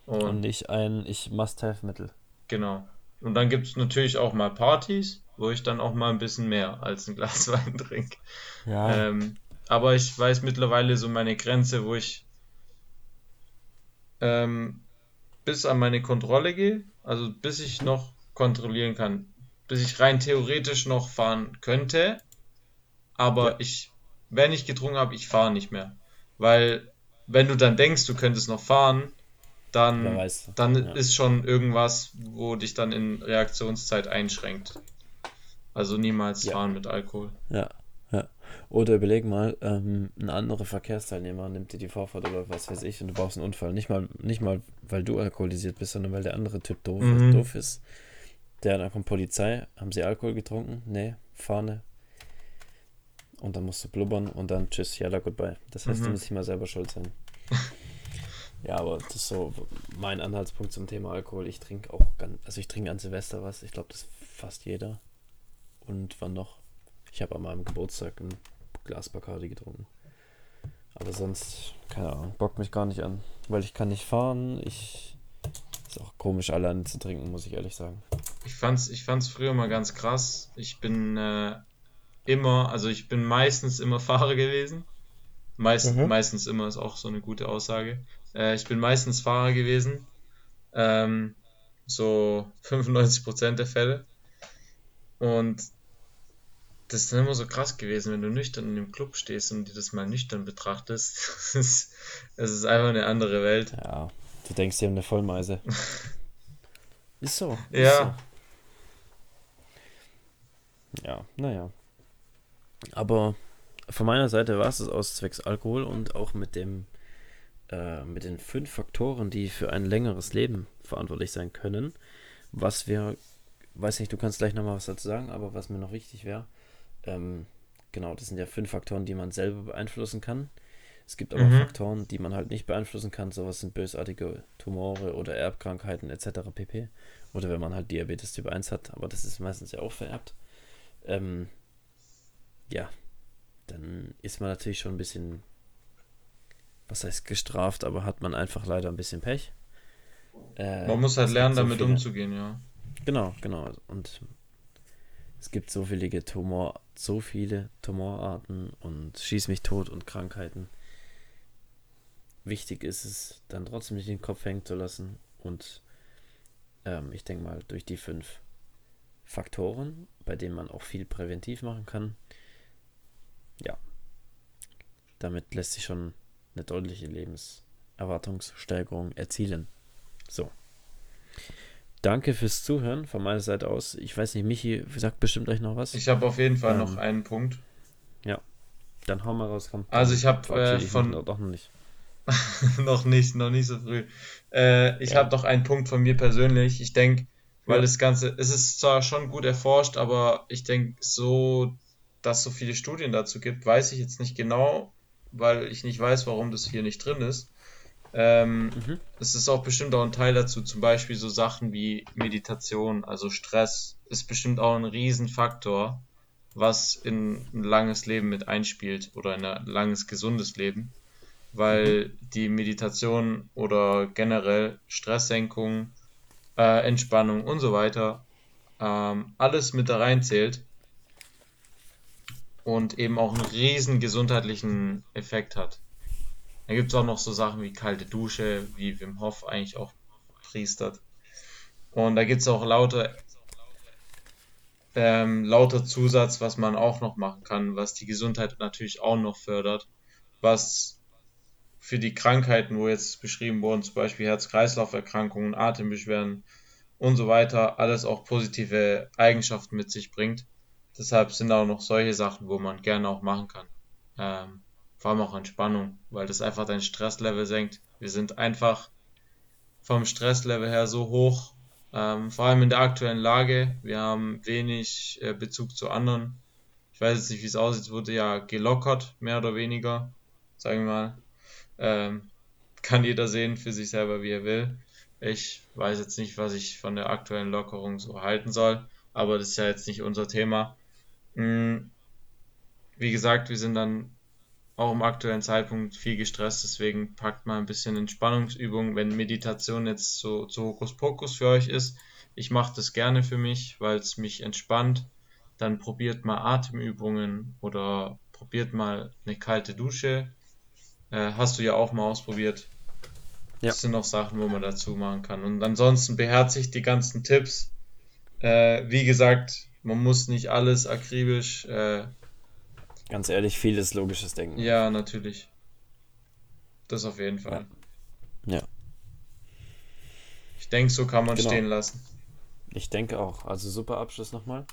Und Und nicht ein ich Must-Have-Mittel. genau. Und dann gibt es natürlich auch mal Partys, wo ich dann auch mal ein bisschen mehr als ein Glas Wein trinke. Ja. Ähm, aber ich weiß mittlerweile so meine Grenze, wo ich ähm, bis an meine Kontrolle gehe, also bis ich noch kontrollieren kann, bis ich rein theoretisch noch fahren könnte, aber Ja. ich, wenn ich getrunken habe, ich fahre nicht mehr. Weil, wenn du dann denkst, du könntest noch fahren, dann, weiß. dann Ja. ist schon irgendwas, wo dich dann in Reaktionszeit einschränkt. Also niemals Ja. fahren mit Alkohol. Ja, ja. Oder überleg mal, ähm, ein anderer Verkehrsteilnehmer nimmt dir die Vorfahrt oder was weiß ich und du brauchst einen Unfall. Nicht mal, nicht mal, weil du alkoholisiert bist, sondern weil der andere Typ doof, Mhm. doof ist. Der, dann kommt Polizei, haben sie Alkohol getrunken? Nee, Fahne. Und dann musst du blubbern und dann tschüss, yalla, goodbye. Das heißt, du Mhm. musst nicht mal selber schuld sein. Ja, aber das ist so mein Anhaltspunkt zum Thema Alkohol. Ich trinke auch ganz, also ich trinke an Silvester was. Ich glaube, das fast jeder. Und wann noch? Ich habe an meinem Geburtstag ein Glas Bacardi getrunken. Aber sonst, keine Ahnung, bockt mich gar nicht an. Weil ich kann nicht fahren. Ich. Ist auch komisch, alleine zu trinken, muss ich ehrlich sagen. Ich fand's, ich fand's früher mal ganz krass. Ich bin äh, immer, also ich bin meistens immer Fahrer gewesen. Meist, Mhm. Meistens immer ist auch so eine gute Aussage. Äh, ich bin meistens Fahrer gewesen. Ähm, so 95% der Fälle. Und das ist dann immer so krass gewesen, wenn du nüchtern in dem Club stehst und dir das mal nüchtern betrachtest. Es ist, es ist einfach eine andere Welt. Ja, du denkst, die haben eine Vollmeise. ist so. Ist Ja. So. Ja, naja. Aber von meiner Seite war es es aus zwecks Alkohol und auch mit dem äh, mit den fünf Faktoren, die für ein längeres Leben verantwortlich sein können. Was wir, weiß nicht, du kannst gleich nochmal was dazu sagen, aber was mir noch wichtig wäre, ähm, genau, das sind ja fünf Faktoren, die man selber beeinflussen kann. Es gibt aber Mhm. Faktoren, die man halt nicht beeinflussen kann. Sowas sind bösartige Tumore oder Erbkrankheiten etc. pp. Oder wenn man halt Diabetes Typ 1 hat, aber das ist meistens ja auch vererbt. Ähm, ja, dann ist man natürlich schon ein bisschen, was heißt gestraft, aber hat man einfach leider ein bisschen Pech. Äh, Man muss halt lernen, so damit viele- umzugehen, ja. Genau, genau. Und es gibt so viele Tumor, so viele Tumorarten und schieß mich tot und Krankheiten. Wichtig ist es, dann trotzdem nicht den Kopf hängen zu lassen und ähm, ich denke mal durch die fünf Faktoren, bei denen man auch viel präventiv machen kann, ja, damit lässt sich schon eine deutliche Lebenserwartungssteigerung erzielen. So. Danke fürs Zuhören von meiner Seite aus. Ich weiß nicht, Michi sagt bestimmt euch noch was. Ich habe auf jeden Fall Ähm, noch einen Punkt. Dann hau mal raus, komm. Also ich habe äh, von doch noch nicht. noch nicht, noch nicht so früh. Äh, ich Ja. habe noch einen Punkt von mir persönlich. Ich denke, weil Ja. das Ganze, es ist zwar schon gut erforscht, aber ich denke so, dass es so viele Studien dazu gibt, weiß ich jetzt nicht genau, weil ich nicht weiß, warum das hier nicht drin ist. Ähm, Mhm. es ist auch bestimmt auch ein Teil dazu, zum Beispiel so Sachen wie Meditation, also Stress, ist bestimmt auch ein Riesenfaktor, was in ein langes Leben mit einspielt oder in ein langes, gesundes Leben, weil die Meditation oder generell Stresssenkung äh, Entspannung und so weiter, ähm, alles mit da reinzählt und eben auch einen riesen gesundheitlichen Effekt hat. Dann gibt es auch noch so Sachen wie kalte Dusche, wie Wim Hof eigentlich auch priestert. Und da gibt es auch lauter, ähm, lauter Zusatz, was man auch noch machen kann, was die Gesundheit natürlich auch noch fördert, was für die Krankheiten, wo jetzt beschrieben wurden, zum Beispiel Herz-Kreislauf-Erkrankungen, Atembeschwerden und so weiter, alles auch positive Eigenschaften mit sich bringt. Deshalb sind auch noch solche Sachen, wo man gerne auch machen kann. Ähm, vor allem auch Entspannung, weil das einfach dein Stresslevel senkt. Wir sind einfach vom Stresslevel her so hoch, ähm, vor allem in der aktuellen Lage. Wir haben wenig äh, Bezug zu anderen. Ich weiß jetzt nicht, wie es aussieht, es wurde ja gelockert, mehr oder weniger, sagen wir mal. Ähm, kann jeder sehen für sich selber, wie er will. Ich weiß jetzt nicht, was ich von der aktuellen Lockerung so halten soll, aber das ist ja jetzt nicht unser Thema. Mm, wie gesagt, wir sind dann auch im aktuellen Zeitpunkt viel gestresst, deswegen packt mal ein bisschen Entspannungsübungen, wenn Meditation jetzt so, so Hokuspokus für euch ist. Ich mache das gerne für mich, weil es mich entspannt. Dann probiert mal Atemübungen oder probiert mal eine kalte Dusche. Äh, hast du ja auch mal ausprobiert. Ja. Das sind noch Sachen, wo man dazu machen kann. Und ansonsten beherzigt die ganzen Tipps. Äh, wie gesagt, man muss nicht alles akribisch äh, Ganz ehrlich, vieles logisches Denken. Ja, natürlich. Das auf jeden Fall. Ja. ja. Ich denke, so kann man genau. stehen lassen. Ich denke auch. Also super Abschluss nochmal.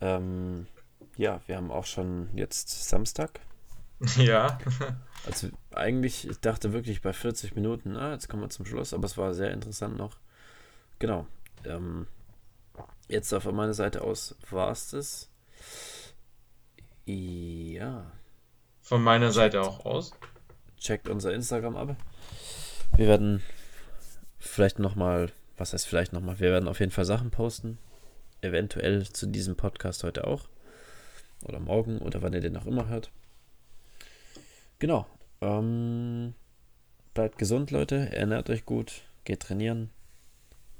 Ähm, ja, wir haben auch schon jetzt Samstag. Ja. also eigentlich, ich dachte wirklich bei 40 Minuten, ah, jetzt kommen wir zum Schluss, aber es war sehr interessant noch. Genau. Ähm, jetzt auf meiner Seite aus war es das. Ja. Von meiner Seite auch aus. Checkt unser Instagram ab. Wir werden vielleicht nochmal, was heißt vielleicht nochmal, wir werden auf jeden Fall Sachen posten. Eventuell zu diesem Podcast heute auch. Oder morgen oder wann ihr den auch immer hört. Genau. Ähm, bleibt gesund, Leute. Ernährt euch gut. Geht trainieren.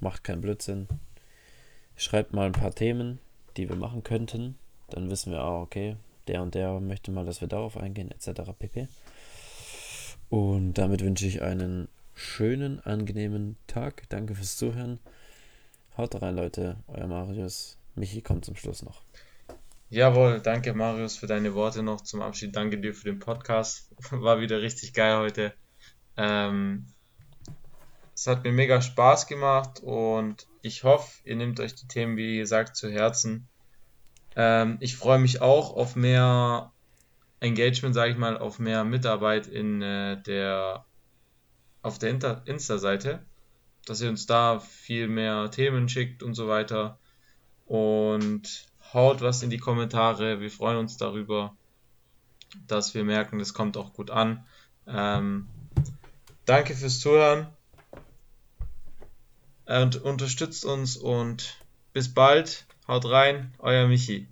Macht keinen Blödsinn. Schreibt mal ein paar Themen, die wir machen könnten. Dann wissen wir auch, okay, der und der möchte mal, dass wir darauf eingehen, etc. pp. Und damit wünsche ich einen schönen, angenehmen Tag. Danke fürs Zuhören. Haut rein, Leute. Euer Marius. Michi kommt zum Schluss noch. Jawohl, danke Marius für deine Worte noch zum Abschied. Danke dir für den Podcast. War wieder richtig geil heute. Ähm, es hat mir mega Spaß gemacht und ich hoffe, ihr nehmt euch die Themen, wie gesagt, zu Herzen. Ähm, ich freue mich auch auf mehr Engagement, sage ich mal, auf mehr Mitarbeit in äh, der auf der Insta-Seite, dass ihr uns da viel mehr Themen schickt und so weiter. Und haut was in die Kommentare. Wir freuen uns darüber, dass wir merken, das kommt auch gut an. Ähm, danke fürs Zuhören und unterstützt uns und bis bald. Haut rein, euer Michi.